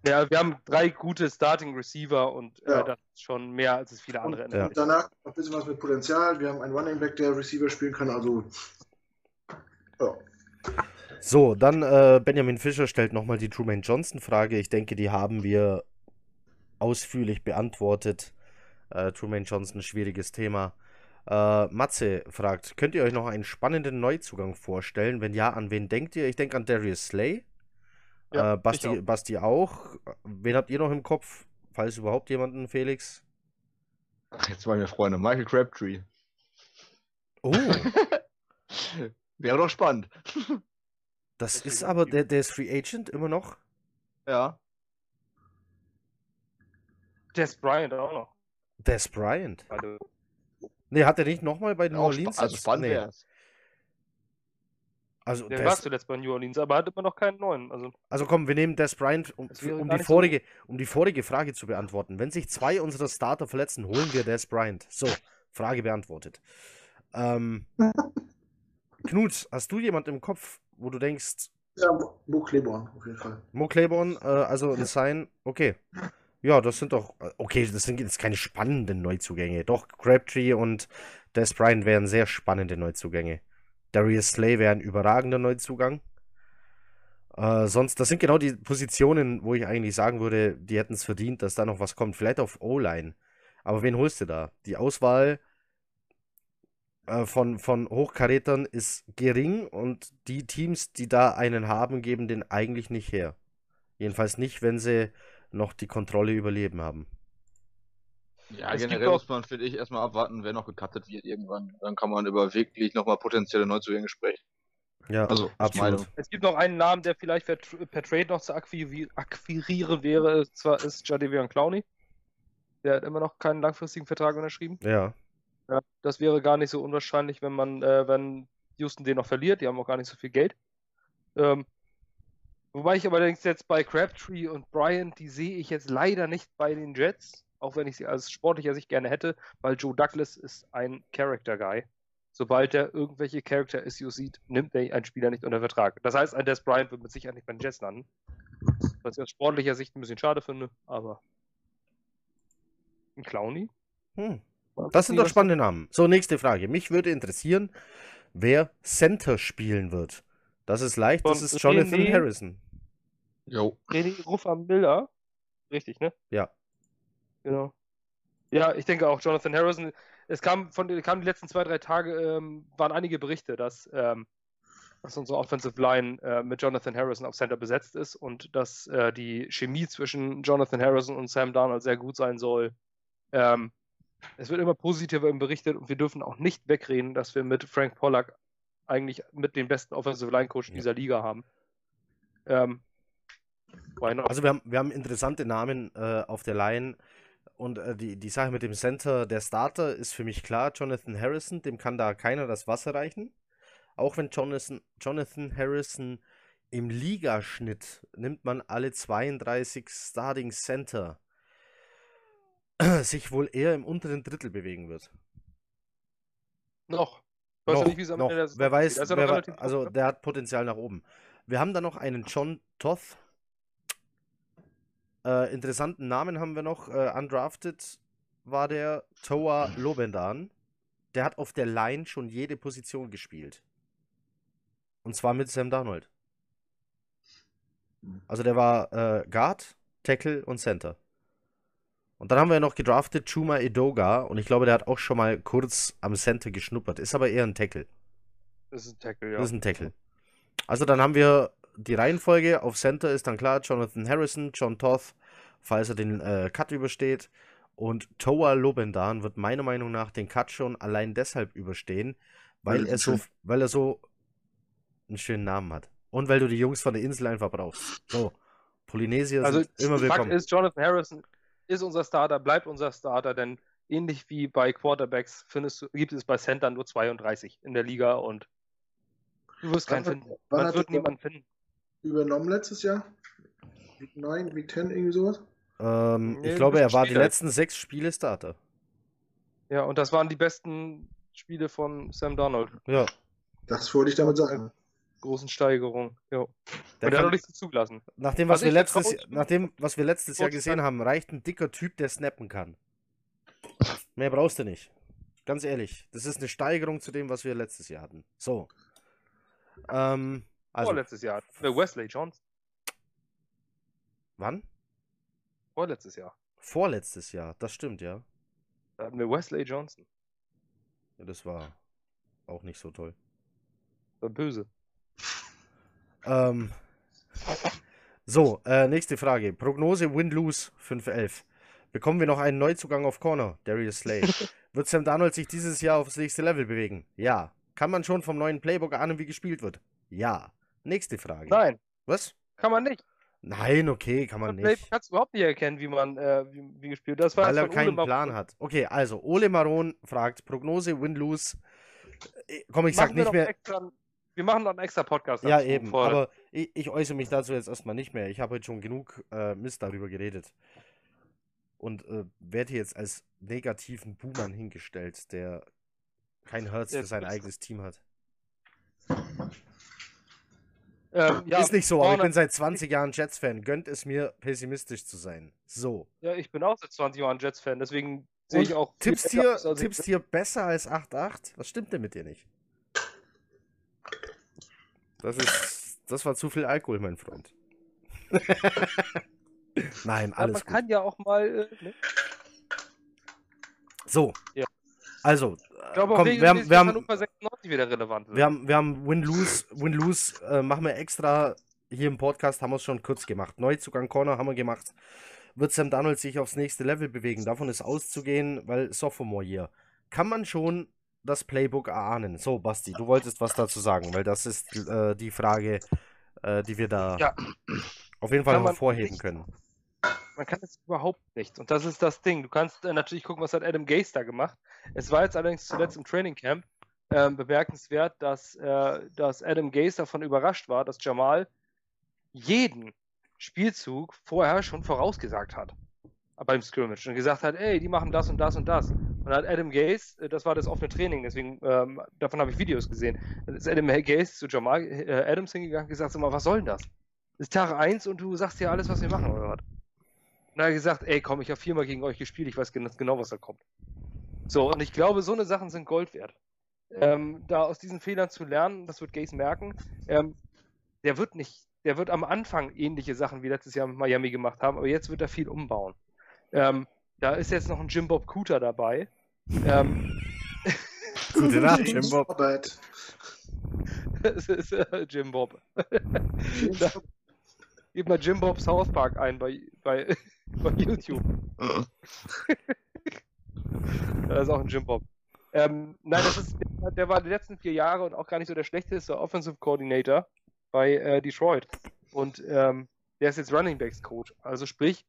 Ja, wir haben drei gute Starting Receiver und äh, Ja. das ist schon mehr, als es viele andere der Ja. Und danach noch ein bisschen was mit Potenzial. Wir haben einen Running Back, der Receiver spielen kann. Also, ja. So, dann äh, Benjamin Fischer stellt nochmal die Truman Johnson-Frage. Ich denke, die haben wir ausführlich beantwortet. Äh, Truman Johnson, schwieriges Thema. Äh, Matze fragt, könnt ihr euch noch einen spannenden Neuzugang vorstellen? Wenn ja, an wen denkt ihr? Ich denke an Darius Slay. Ja, äh, Basti, auch. Basti auch. Wen habt ihr noch im Kopf? Falls überhaupt jemanden, Felix? Jetzt waren wir Freunde. Michael Crabtree. Oh, Wäre doch spannend. das ist aber, der, der ist Free Agent immer noch? Ja. Des Bryant auch noch. Des Bryant. Also, Nee, hat er nicht nochmal bei New Orleans? also spannend nee. wär's. Also, der Des- war zuletzt bei New Orleans, aber hat immer noch keinen neuen. Also, Also komm, wir nehmen Des Bryant, um, um, die nicht so vorige, um die vorige Frage zu beantworten. Wenn sich zwei unserer Starter verletzen, holen wir Des Bryant. So, Frage beantwortet. Ähm, Knut, hast du jemand im Kopf, wo du denkst, Ja, Mo Claiborne auf jeden Fall. Mo Claiborne, äh, also ein Sign, okay. Ja, das sind doch, okay, das sind jetzt keine spannenden Neuzugänge. Doch, Crabtree und Des Bryant wären sehr spannende Neuzugänge. Darius Slay wäre ein überragender Neuzugang. Äh, sonst, das sind genau die Positionen, wo ich eigentlich sagen würde, die hätten es verdient, dass da noch was kommt. Vielleicht auf O-Line. Aber wen holst du da? Die Auswahl äh, von, von Hochkarätern ist gering und die Teams, die da einen haben, geben den eigentlich nicht her. Jedenfalls nicht, wenn sie noch die Kontrolle über Leben haben. Ja, Es gibt generell auch- muss man, finde ich, erstmal abwarten, wer noch gecuttet wird irgendwann. Dann kann man über wirklich nochmal potenzielle Neuzugänge sprechen. Ja, Also, absolut. Es gibt noch einen Namen, der vielleicht per, per Trade noch zu akquiri akquirieren wäre. Zwar ist Jadavion Clowney. Der hat immer noch keinen langfristigen Vertrag unterschrieben. Ja. Ja, das wäre gar nicht so unwahrscheinlich, wenn man, äh, wenn Houston den noch verliert. Die haben auch gar nicht so viel Geld. Ähm, wobei ich allerdings jetzt bei Crabtree und Bryant, die sehe ich jetzt leider nicht bei den Jets, auch wenn ich sie als sportlicher Sicht gerne hätte, weil Joe Douglas ist ein Character Guy. Sobald er irgendwelche Character Issues sieht, nimmt er einen Spieler nicht unter Vertrag. Das heißt, ein Des Bryant wird mit Sicherheit nicht bei den Jets landen. Was ich aus sportlicher Sicht ein bisschen schade finde, aber ein Clowny? Hm. Das sind doch spannende Namen. So, nächste Frage. Mich würde interessieren, wer Center spielen wird. Das ist leicht, das ist Jonathan René- Harrison. Jo. René Ruffer Miller. Richtig, ne? Ja. Genau. Ja, ich denke auch Jonathan Harrison. Es kam von kam die letzten zwei, drei Tage, ähm, waren einige Berichte, dass, ähm, dass unsere Offensive Line äh, mit Jonathan Harrison auf Center besetzt ist und dass äh, die Chemie zwischen Jonathan Harrison und Sam Darnold sehr gut sein soll. Ähm, es wird immer positiver berichtet und wir dürfen auch nicht wegreden, dass wir mit Frank Pollack eigentlich mit den besten Offensive Line Coach Ja. dieser Liga haben. Ähm? Also wir haben, wir haben interessante Namen äh, auf der Line. Und äh, die, die Sache mit dem Center, der Starter ist für mich klar, Jonathan Harrison, dem kann da keiner das Wasser reichen. Auch wenn Jonathan, Jonathan Harrison im Ligaschnitt nimmt man alle 32 Starting Center sich wohl eher im unteren Drittel bewegen wird. Noch. Ja Noch, nicht, wie es am noch. Ende der Wer weiß. Er ja wer jung, also ne? der hat Potenzial nach oben. Wir haben da noch einen John Toth. Äh, interessanten Namen haben wir noch. Äh, undrafted war der Toa Lobendan. Der hat auf der Line schon jede Position gespielt. Und zwar mit Sam Darnold. Also der war äh, Guard, Tackle und Center. Und dann haben wir noch gedraftet Chuma Edoga und ich glaube, der hat auch schon mal kurz am Center geschnuppert. Ist aber eher ein Tackle. Das ist ein Tackle, ja. Das ist ein Tackle. Also dann haben wir die Reihenfolge. Auf Center ist dann klar Jonathan Harrison, John Toth, falls er den äh, Cut übersteht. Und Toa Lobendan wird meiner Meinung nach den Cut schon allein deshalb überstehen, weil Weil er so, schön- weil er so einen schönen Namen hat. Und weil du die Jungs von der Insel einfach brauchst. So, Polynesier Also sind immer Fakt willkommen. ist, Jonathan Harrison ist unser Starter, bleibt unser Starter, denn ähnlich wie bei Quarterbacks findest du, gibt es bei Center nur 32 in der Liga und du wirst keinen finden. Man hat wird niemanden finden. Übernommen letztes Jahr? Week 9, Week 10, irgendwie sowas? ähm, Nee, ich glaube, er war die Spieler. letzten sechs Spiele Starter. Ja, und das waren die besten Spiele von Sam Donald. Ja, Das wollte ich damit sagen. Großen Steigerung. Ja. Und der der hat auch nichts zugelassen. Nach dem, was Also wir letztes, vertraue nach dem, was wir letztes Jahr gesehen haben, reicht ein dicker Typ, der snappen kann. Mehr brauchst du nicht. Ganz ehrlich. Das ist eine Steigerung zu dem, was wir letztes Jahr hatten. So. Ähm, also, Vorletztes Jahr. Wesley Johnson. wann? Vorletztes Jahr. Vorletztes Jahr, das stimmt, ja. Da hatten wir Wesley Johnson. ja das war auch nicht so toll. War böse. Ähm, so, äh, nächste Frage. Prognose Win-Lose 5-11. Bekommen wir noch einen Neuzugang auf Corner, Darius Slay? Wird Sam Darnold sich dieses Jahr aufs nächste Level bewegen? Ja. Kann man schon vom neuen Playbook ahnen, wie gespielt wird? Ja. Nächste Frage. Nein, Was? kann man nicht. Nein, okay, kann man nicht. kannst du überhaupt nicht erkennen, wie man äh, wie, wie gespielt wird. Das war Weil er keinen Plan hat. Okay, also, Ole Maron fragt, Prognose Win-Lose. Äh, Komm, ich sag Machen nicht noch mehr. Extra, wir machen noch einen extra Podcast. Ja, eben. bevor- Aber ich, ich äußere mich dazu jetzt erstmal nicht mehr. Ich habe heute schon genug äh, Mist darüber geredet. Und äh, werde jetzt als negativen Buhmann hingestellt, der kein Herz für sein eigenes Team hat. ähm, ja, Ist nicht so, aber ich bin seit 20 Jahren Jets-Fan. Gönnt es mir, pessimistisch zu sein. So. Ja, ich bin auch seit 20 Jahren Jets-Fan, deswegen sehe ich auch. Tippst hier, tippst hier besser als 8-8? Was stimmt denn mit dir nicht? Das ist das war zu viel Alkohol, mein Freund. Nein, Ja, alles man gut. kann ja auch mal. Äh, ne? So. Ja. Also, Ich glaube, komm, auch wir haben, wir haben, Hannover 96 wieder relevant wird. wir haben, wir haben Win-Lose, Win-Lose äh, machen wir extra hier im Podcast, haben wir es schon kurz gemacht. Neuzugang Corner haben wir gemacht. Wird Sam Donald sich aufs nächste Level bewegen? Davon ist auszugehen, weil Sophomore Year. Kann man schon das Playbook erahnen? So, Basti, du wolltest was dazu sagen, weil das ist äh, die Frage, äh, die wir da Ja. auf jeden Fall Kann man hervorheben nicht- können. Man kann jetzt überhaupt nichts. Und das ist das Ding. Du kannst äh, natürlich gucken, was hat Adam Gase da gemacht. Es war jetzt allerdings zuletzt im Training Camp ähm, bemerkenswert, dass, äh, dass Adam Gase davon überrascht war, dass Jamal jeden Spielzug vorher schon vorausgesagt hat. Beim Scrimmage und gesagt hat, ey, die machen das und das und das. Und hat Adam Gase, äh, das war das offene Training, deswegen ähm, davon habe ich Videos gesehen, ist Adam Gase zu Jamal äh, Adams hingegangen und gesagt, sag mal, was soll denn das? Das ist Tag 1 und du sagst dir alles, was wir machen, oder was? Und er hat gesagt, ey, komm, ich habe viermal gegen euch gespielt, ich weiß gen- genau, was da kommt. So, und ich glaube, so eine Sachen sind Gold wert. Ähm, da aus diesen Fehlern zu lernen, das wird Gaze merken, ähm, der wird nicht, der wird am Anfang ähnliche Sachen wie letztes Jahr mit Miami gemacht haben, aber jetzt wird er viel umbauen. Ähm, da ist jetzt noch ein Jim Bob Cooter dabei. Ähm, Gute Nacht, Jim Bob. Es ist äh, Jim Bob. Da- Gib mal Jim Bob South Park ein bei, bei, bei YouTube. Das ist auch ein Jim Bob. Ähm, nein, das ist, der war die letzten vier Jahre und auch gar nicht so der schlechteste Offensive Coordinator bei äh, Detroit. Und ähm, der ist jetzt Running Backs Coach. Also sprich,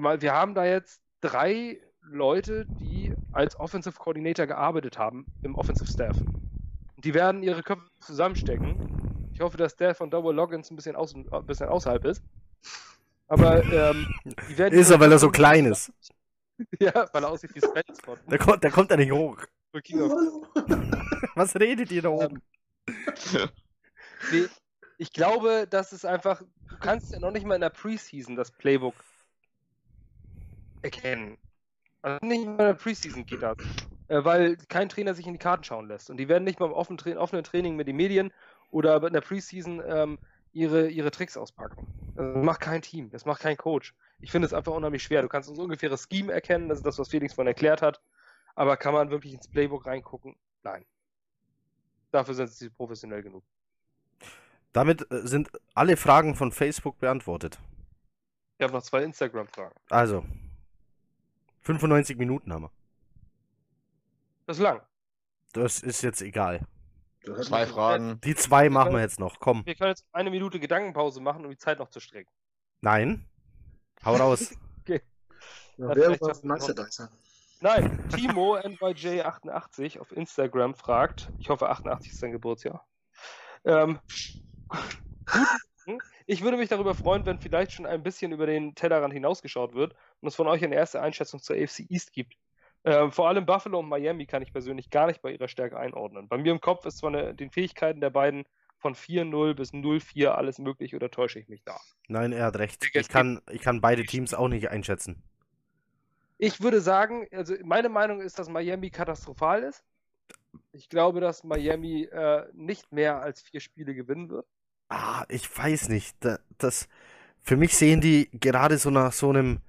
mal, wir haben da jetzt drei Leute, die als Offensive Coordinator gearbeitet haben im Offensive Staff. Die werden ihre Köpfe zusammenstecken. Ich hoffe, dass der von Double Logins ein bisschen, aus, ein bisschen außerhalb ist. Aber ähm, die werden Ist er, weil er so klein ist. Ja, weil er aussieht wie Scott. Der kommt, der kommt da nicht hoch. Was redet ihr da oben? Nee, ich glaube, das ist einfach, du kannst ja noch nicht mal in der Preseason das Playbook erkennen. Also nicht mal in der Preseason geht das. Äh, weil kein Trainer sich in die Karten schauen lässt. Und die werden nicht mal im offenen, Tra offenen Training mit den Medien oder in der Preseason ähm, ihre, ihre Tricks auspacken. Das macht kein Team, das macht kein Coach. Ich finde es einfach unheimlich schwer. Du kannst so ungefähres Scheme erkennen, das ist das, was Felix vorhin erklärt hat. Aber kann man wirklich ins Playbook reingucken? Nein. Dafür sind sie professionell genug. Damit äh, sind alle Fragen von Facebook beantwortet. Ich habe noch zwei Instagram-Fragen. Also, 95 Minuten haben wir. Das ist lang. Das ist jetzt egal. Zwei Fragen. Die zwei machen wir jetzt noch. Komm. Wir können jetzt eine Minute Gedankenpause machen, um die Zeit noch zu strecken. Nein. Hau raus. Ja, Hat wer gewonnen. Dicer. Nein, Timo NYJ88 auf Instagram fragt, ich hoffe 88 ist sein Geburtsjahr. Ähm, ich würde mich darüber freuen, wenn vielleicht schon ein bisschen über den Tellerrand hinausgeschaut wird und es von euch eine erste Einschätzung zur AFC East gibt. Ähm, vor allem Buffalo und Miami kann ich persönlich gar nicht bei ihrer Stärke einordnen. Bei mir im Kopf ist zwar eine, den Fähigkeiten der beiden von 4-0 bis 0-4 alles möglich oder täusche ich mich da? Nein, er hat recht. Ich kann, ich kann beide Teams auch nicht einschätzen. Ich würde sagen, also meine Meinung ist, dass Miami katastrophal ist. Ich glaube, dass Miami äh, nicht mehr als vier Spiele gewinnen wird. Ah, ich weiß nicht. Da- Das, für mich sehen die gerade so nach so einem.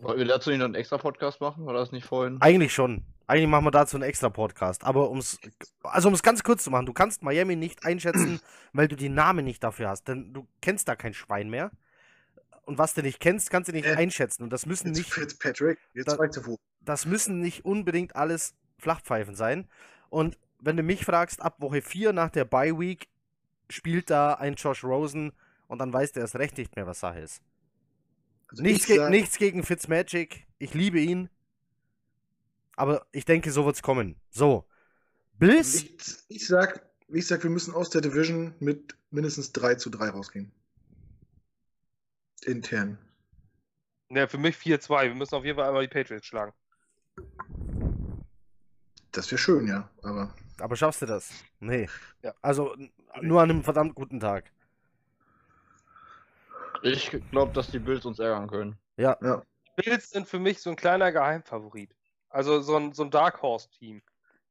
Wollten wir dazu nicht noch einen extra Podcast machen? War das nicht vorhin? Eigentlich schon. Eigentlich machen wir dazu einen extra Podcast. Aber ums, also um es ganz kurz zu machen, du kannst Miami nicht einschätzen, weil du die Namen nicht dafür hast. Denn du kennst da kein Schwein mehr. Und was du nicht kennst, kannst du nicht Äh, einschätzen. Und das müssen Jetzt nicht, Fitzpatrick, jetzt Da- wo. das müssen nicht unbedingt alles Flachpfeifen sein. Und wenn du mich fragst, ab Woche 4 nach der Bye Week spielt da ein Josh Rosen und dann weiß der erst recht nicht mehr, was Sache ist. Also Nichts, ich ge sag- nichts gegen Fitzmagic. Ich liebe ihn. Aber ich denke, so wird's kommen. So. Bills? Ich, ich sag, ich sag, wir müssen aus der Division mit mindestens 3 zu 3 rausgehen. Intern. Ja, für mich 4-2. Wir müssen auf jeden Fall einmal die Patriots schlagen. Das wäre schön, ja. Aber Aber schaffst du das? Nee. Ja. Also nur an einem verdammt guten Tag. Ich glaube, dass die Bills uns ärgern können. Ja. ja. Bills sind für mich so ein kleiner Geheimfavorit. Also so ein, so ein Dark Horse-Team,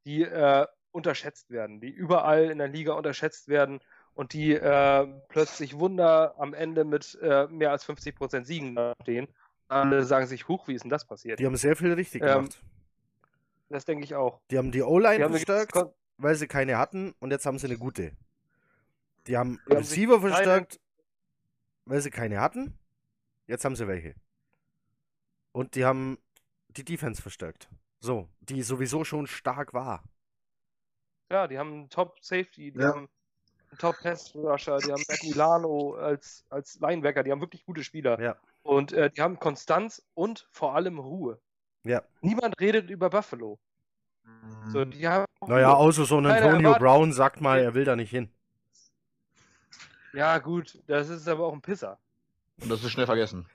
die äh, unterschätzt werden, die überall in der Liga unterschätzt werden und die äh, plötzlich Wunder am Ende mit äh, mehr als 50% Siegen stehen, alle sagen sich, huch, wie ist denn das passiert? Die haben sehr viel richtig Ähm, gemacht. Das denke ich auch. Die haben die Die O-Line haben Kon- weil sie keine hatten und jetzt haben sie eine gute. Die haben Die haben Receiver keine- verstärkt, weil sie keine hatten. Jetzt haben sie welche. Und die haben die Defense verstärkt. So, die sowieso schon stark war. Ja, die haben einen Top-Safety, die Ja. haben einen Top-Pass-Rusher, die haben Matt Milano als, als Linebacker, die haben wirklich gute Spieler. Ja. Und äh, die haben Konstanz und vor allem Ruhe. Ja. Niemand redet über Buffalo. So, die haben Naja, außer so ein Antonio. Brown sagt mal, er will da nicht hin. Ja, gut, das ist aber auch ein Pisser. Und das ist schnell vergessen.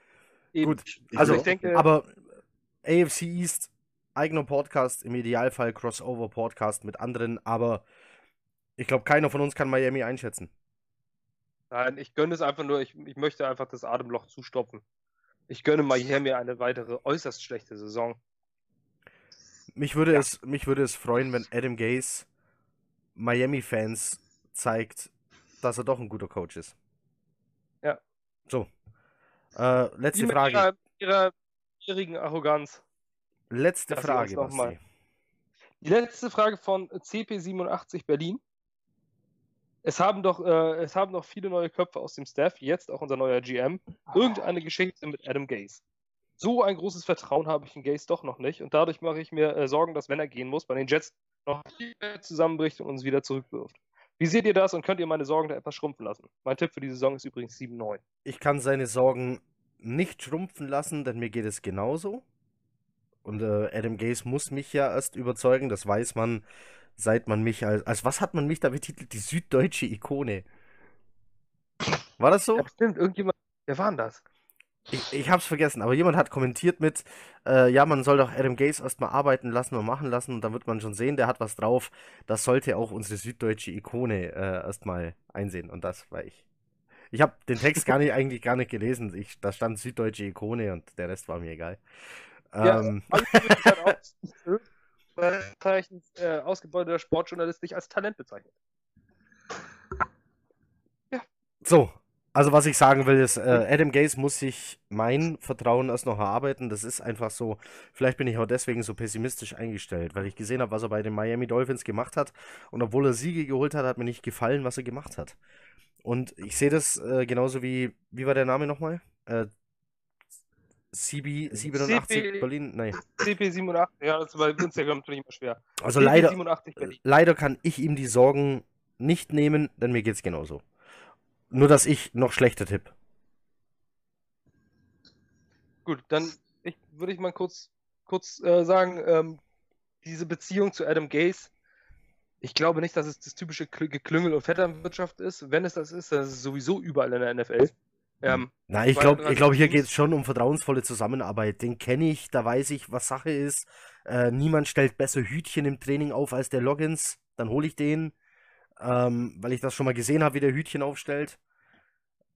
Eben. Gut, Also, also, ich denke, Aber AFC East, eigener Podcast, im Idealfall Crossover-Podcast mit anderen, aber ich glaube, keiner von uns kann Miami einschätzen. nein, ich gönne es einfach nur, ich, ich möchte einfach das Atemloch zustopfen. Ich gönne Miami eine weitere äußerst schlechte Saison. Mich würde, es, mich würde es freuen, wenn Adam Gase Miami-Fans zeigt, dass er doch ein guter Coach ist. Ja. So. Äh, letzte Die mit Frage. Ihrer, ihrer gierigen Arroganz. Letzte uns Frage, noch mal- Basti. Die letzte Frage von CP87 Berlin. Es haben doch, äh, es haben noch viele neue Köpfe aus dem Staff, jetzt auch unser neuer GM, irgendeine Geschichte mit Adam Gase. So ein großes Vertrauen habe ich in Gase doch noch nicht und dadurch mache ich mir äh, Sorgen, dass wenn er gehen muss, bei den Jets noch viel zusammenbricht und uns wieder zurückwirft. Wie seht ihr das und könnt ihr meine Sorgen da etwas schrumpfen lassen? Mein Tipp für die Saison ist übrigens 7-9. Ich kann seine Sorgen nicht schrumpfen lassen, denn mir geht es genauso. Und äh, Adam Gase muss mich ja erst überzeugen, das weiß man, seit man mich als, als was hat man mich da betitelt? Die süddeutsche Ikone. War das so? Ja, stimmt, irgendjemand, wer war denn das? Ich, ich hab's vergessen, aber jemand hat kommentiert mit, äh, ja, man soll doch Adam Gase erstmal arbeiten lassen und machen lassen und dann wird man schon sehen, der hat was drauf. Das sollte auch unsere süddeutsche Ikone äh, erstmal einsehen und das war ich. Ich habe den Text gar nicht eigentlich gar nicht gelesen. Ich, da stand süddeutsche Ikone und der Rest war mir egal. Ja, Ähm, auch Zeichens, äh, ausgebeuteter Sportjournalist dich als Talent bezeichnet. So, also was ich sagen will ist, äh, Adam Gase muss sich mein Vertrauen erst noch erarbeiten. Das ist einfach so. Vielleicht bin ich auch deswegen so pessimistisch eingestellt, weil ich gesehen habe, was er bei den Miami Dolphins gemacht hat. Und obwohl er Siege geholt hat, hat mir nicht gefallen, was er gemacht hat. Und ich sehe das äh, genauso wie, wie war der Name nochmal? Äh, CB 87 CB Berlin? Nein. CP87, ja, das ist bei Instagram natürlich immer schwer. Also leider, CP87 Berlin. leider kann ich ihm die Sorgen nicht nehmen, denn mir geht's genauso. Nur, dass ich noch schlechter tipp. Gut, dann ich, würde ich mal kurz, kurz äh, sagen, ähm, diese Beziehung zu Adam Gase, ich glaube nicht, dass es das typische Kl- Geklüngel und Vetternwirtschaft ist. Wenn es das ist, dann ist es sowieso überall in der NFL. Ähm, Na, ich glaube, ich glaub, hier geht es schon um vertrauensvolle Zusammenarbeit. Den kenne ich, da weiß ich, was Sache ist. Äh, niemand stellt besser Hütchen im Training auf als der Loggins. Dann hole ich den, ähm, weil ich das schon mal gesehen habe, wie der Hütchen aufstellt.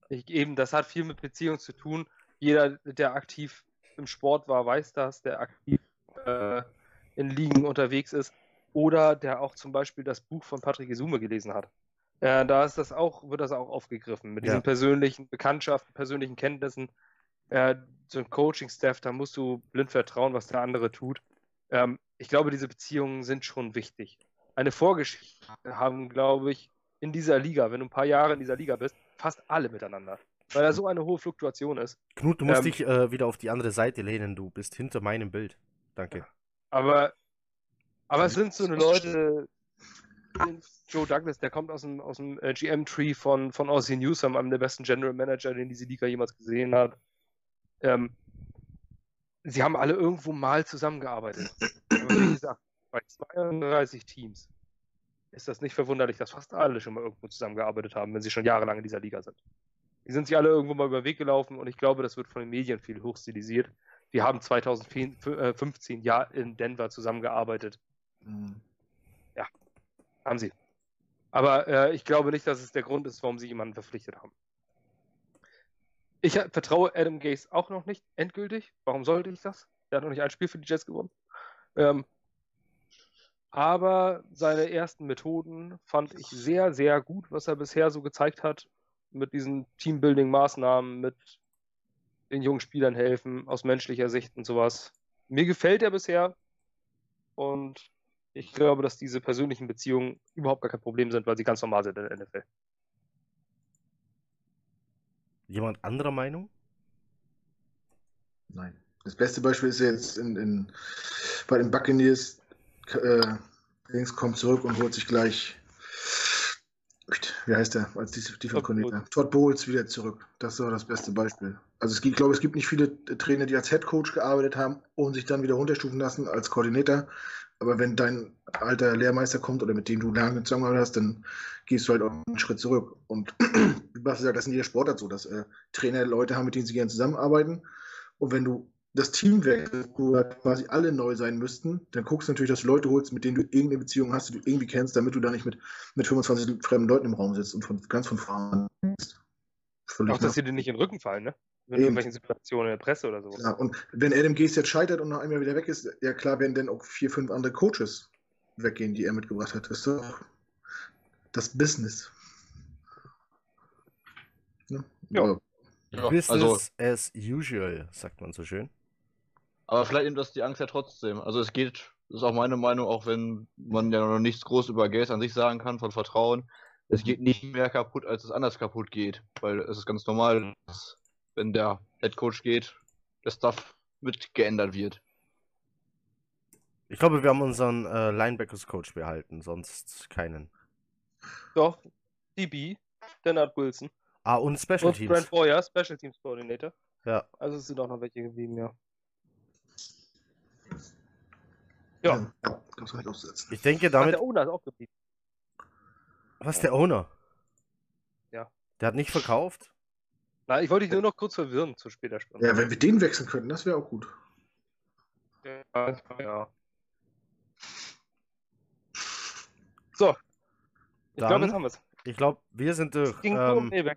Ich, eben, das hat viel mit Beziehung zu tun. Jeder, der aktiv im Sport war, weiß das, der aktiv äh, in Ligen unterwegs ist oder der auch zum Beispiel das Buch von Patrick Isume gelesen hat. Äh, da ist das auch, wird das auch aufgegriffen mit Ja. diesen persönlichen Bekanntschaften, persönlichen Kenntnissen. Äh, so ein Coaching-Staff, da musst du blind vertrauen, was der andere tut. Ähm, ich glaube, diese Beziehungen sind schon wichtig. Eine Vorgeschichte haben, glaube ich, in dieser Liga, wenn du ein paar Jahre in dieser Liga bist, fast alle miteinander. Weil da so eine hohe Fluktuation ist. Knut, du musst Ähm, dich äh, wieder auf die andere Seite lehnen. Du bist hinter meinem Bild. Danke. Aber, aber es sind so eine Leute, Joe Douglas, der kommt aus dem, aus dem äh, GM-Tree von, von Aussie Newsom, einem der besten General Manager, den diese Liga jemals gesehen hat. Ähm, sie haben alle irgendwo mal zusammengearbeitet. Aber wie gesagt, bei 32 Teams ist das nicht verwunderlich, dass fast alle schon mal irgendwo zusammengearbeitet haben, wenn sie schon jahrelang in dieser Liga sind. Die sind sich alle irgendwo mal über den Weg gelaufen und ich glaube, das wird von den Medien viel hochstilisiert. Die haben 2015 ja in Denver zusammengearbeitet. Mhm. Haben sie. Aber äh, ich glaube nicht, dass es der Grund ist, warum sie jemanden verpflichtet haben. Ich vertraue Adam Gase auch noch nicht endgültig. Warum sollte ich das? Er hat noch nicht ein Spiel für die Jets gewonnen. Ähm, Aber seine ersten Methoden fand ich sehr, sehr gut, was er bisher so gezeigt hat. Mit diesen Teambuilding-Maßnahmen, mit den jungen Spielern helfen, aus menschlicher Sicht und sowas. Mir gefällt er bisher. Und ich glaube, dass diese persönlichen Beziehungen überhaupt gar kein Problem sind, weil sie ganz normal sind in der NFL. Jemand anderer Meinung? Nein. Das beste Beispiel ist jetzt in, in, bei den Buccaneers. Äh, Links kommt zurück und holt sich gleich, wie heißt der, als Defense Coordinator? Todd Bowles wieder zurück. Das war das beste Beispiel. Also es gibt, ich glaube, es gibt nicht viele Trainer, die als Head Coach gearbeitet haben und sich dann wieder runterstufen lassen als Koordinator. Aber wenn dein alter Lehrmeister kommt oder mit dem du lange zusammengearbeitet hast, dann gehst du halt auch einen Schritt zurück. Und wie Basti sagt, das ist in jeder Sportart so, dass äh, Trainer Leute haben, mit denen sie gerne zusammenarbeiten. Und wenn du das Team wechselst, wo halt quasi alle neu sein müssten, dann guckst du natürlich, dass du Leute holst, mit denen du irgendeine Beziehung hast, die du irgendwie kennst, damit du da nicht mit, mit 25 fremden Leuten im Raum sitzt und von, ganz von vorne bist. Auch, dass sie dir nicht in den Rücken fallen, ne? In Eben. irgendwelchen Situationen in der Presse oder so. Ja, und wenn Adam Gase jetzt scheitert und nach einem Jahr wieder weg ist, ja klar werden dann auch vier, fünf andere Coaches weggehen, die er mitgebracht hat. Das ist doch das Business. Ne? Ja. ja. Business also, as usual, sagt man so schön. Aber vielleicht nimmt das die Angst ja trotzdem. Also es geht, das ist auch meine Meinung, auch wenn man ja noch nichts groß über Gase an sich sagen kann, von Vertrauen. Es geht nicht mehr kaputt, als es anders kaputt geht. Weil es ist ganz normal, dass wenn der Head Coach geht, der Stuff mit geändert wird. Ich glaube, wir haben unseren äh, Linebackers Coach behalten, sonst keinen. Doch, DB, Leonard Wilson. Ah, und Special und Teams. Brent Boyer, Special Teams Coordinator. Ja. Also es sind auch noch welche geblieben, ja. Ja. ja kannst du halt aufsetzen. Ich denke damit. Ach, der Owner ist auch geblieben. Was, der Owner? Ja. Der hat nicht verkauft? Na, ich wollte dich nur noch kurz verwirren zu später Stunde. Ja, wenn wir den wechseln könnten, das wäre auch gut. Ja, ja. So. Ich glaube, jetzt haben wir es. Ich glaube, wir sind durch. Ähm,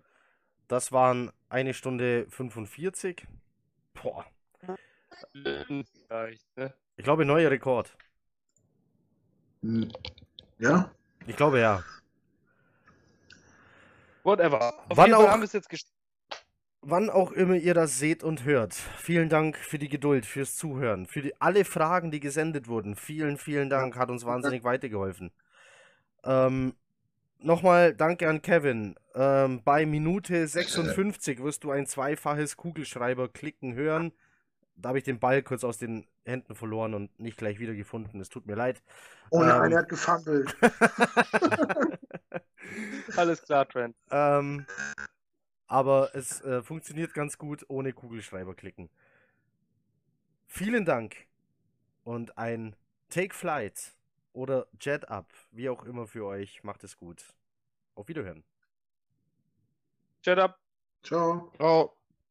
das waren eine Stunde 45. Boah. Ich glaube, neuer Rekord. Ja? Ich glaube, ja. Whatever. Auf Wann jeden Fall auch... haben wir es jetzt gestellt wann auch immer ihr das seht und hört. Vielen Dank für die Geduld, fürs Zuhören, für die, alle Fragen, die gesendet wurden. Vielen, vielen Dank, hat uns wahnsinnig weitergeholfen. Ähm, Nochmal danke an Kevin. Ähm, bei Minute 56 wirst du ein zweifaches Kugelschreiber-Klicken hören. Da habe ich den Ball kurz aus den Händen verloren und nicht gleich wieder gefunden. Es tut mir leid. Oh nein, ähm, er hat gefummelt. Alles klar, Trent. Ähm, aber es äh, funktioniert ganz gut ohne Kugelschreiber klicken. Vielen Dank und ein Take Flight oder Jet Up, wie auch immer für euch. Macht es gut. Auf Wiederhören. Jet Up. Ciao. Ciao.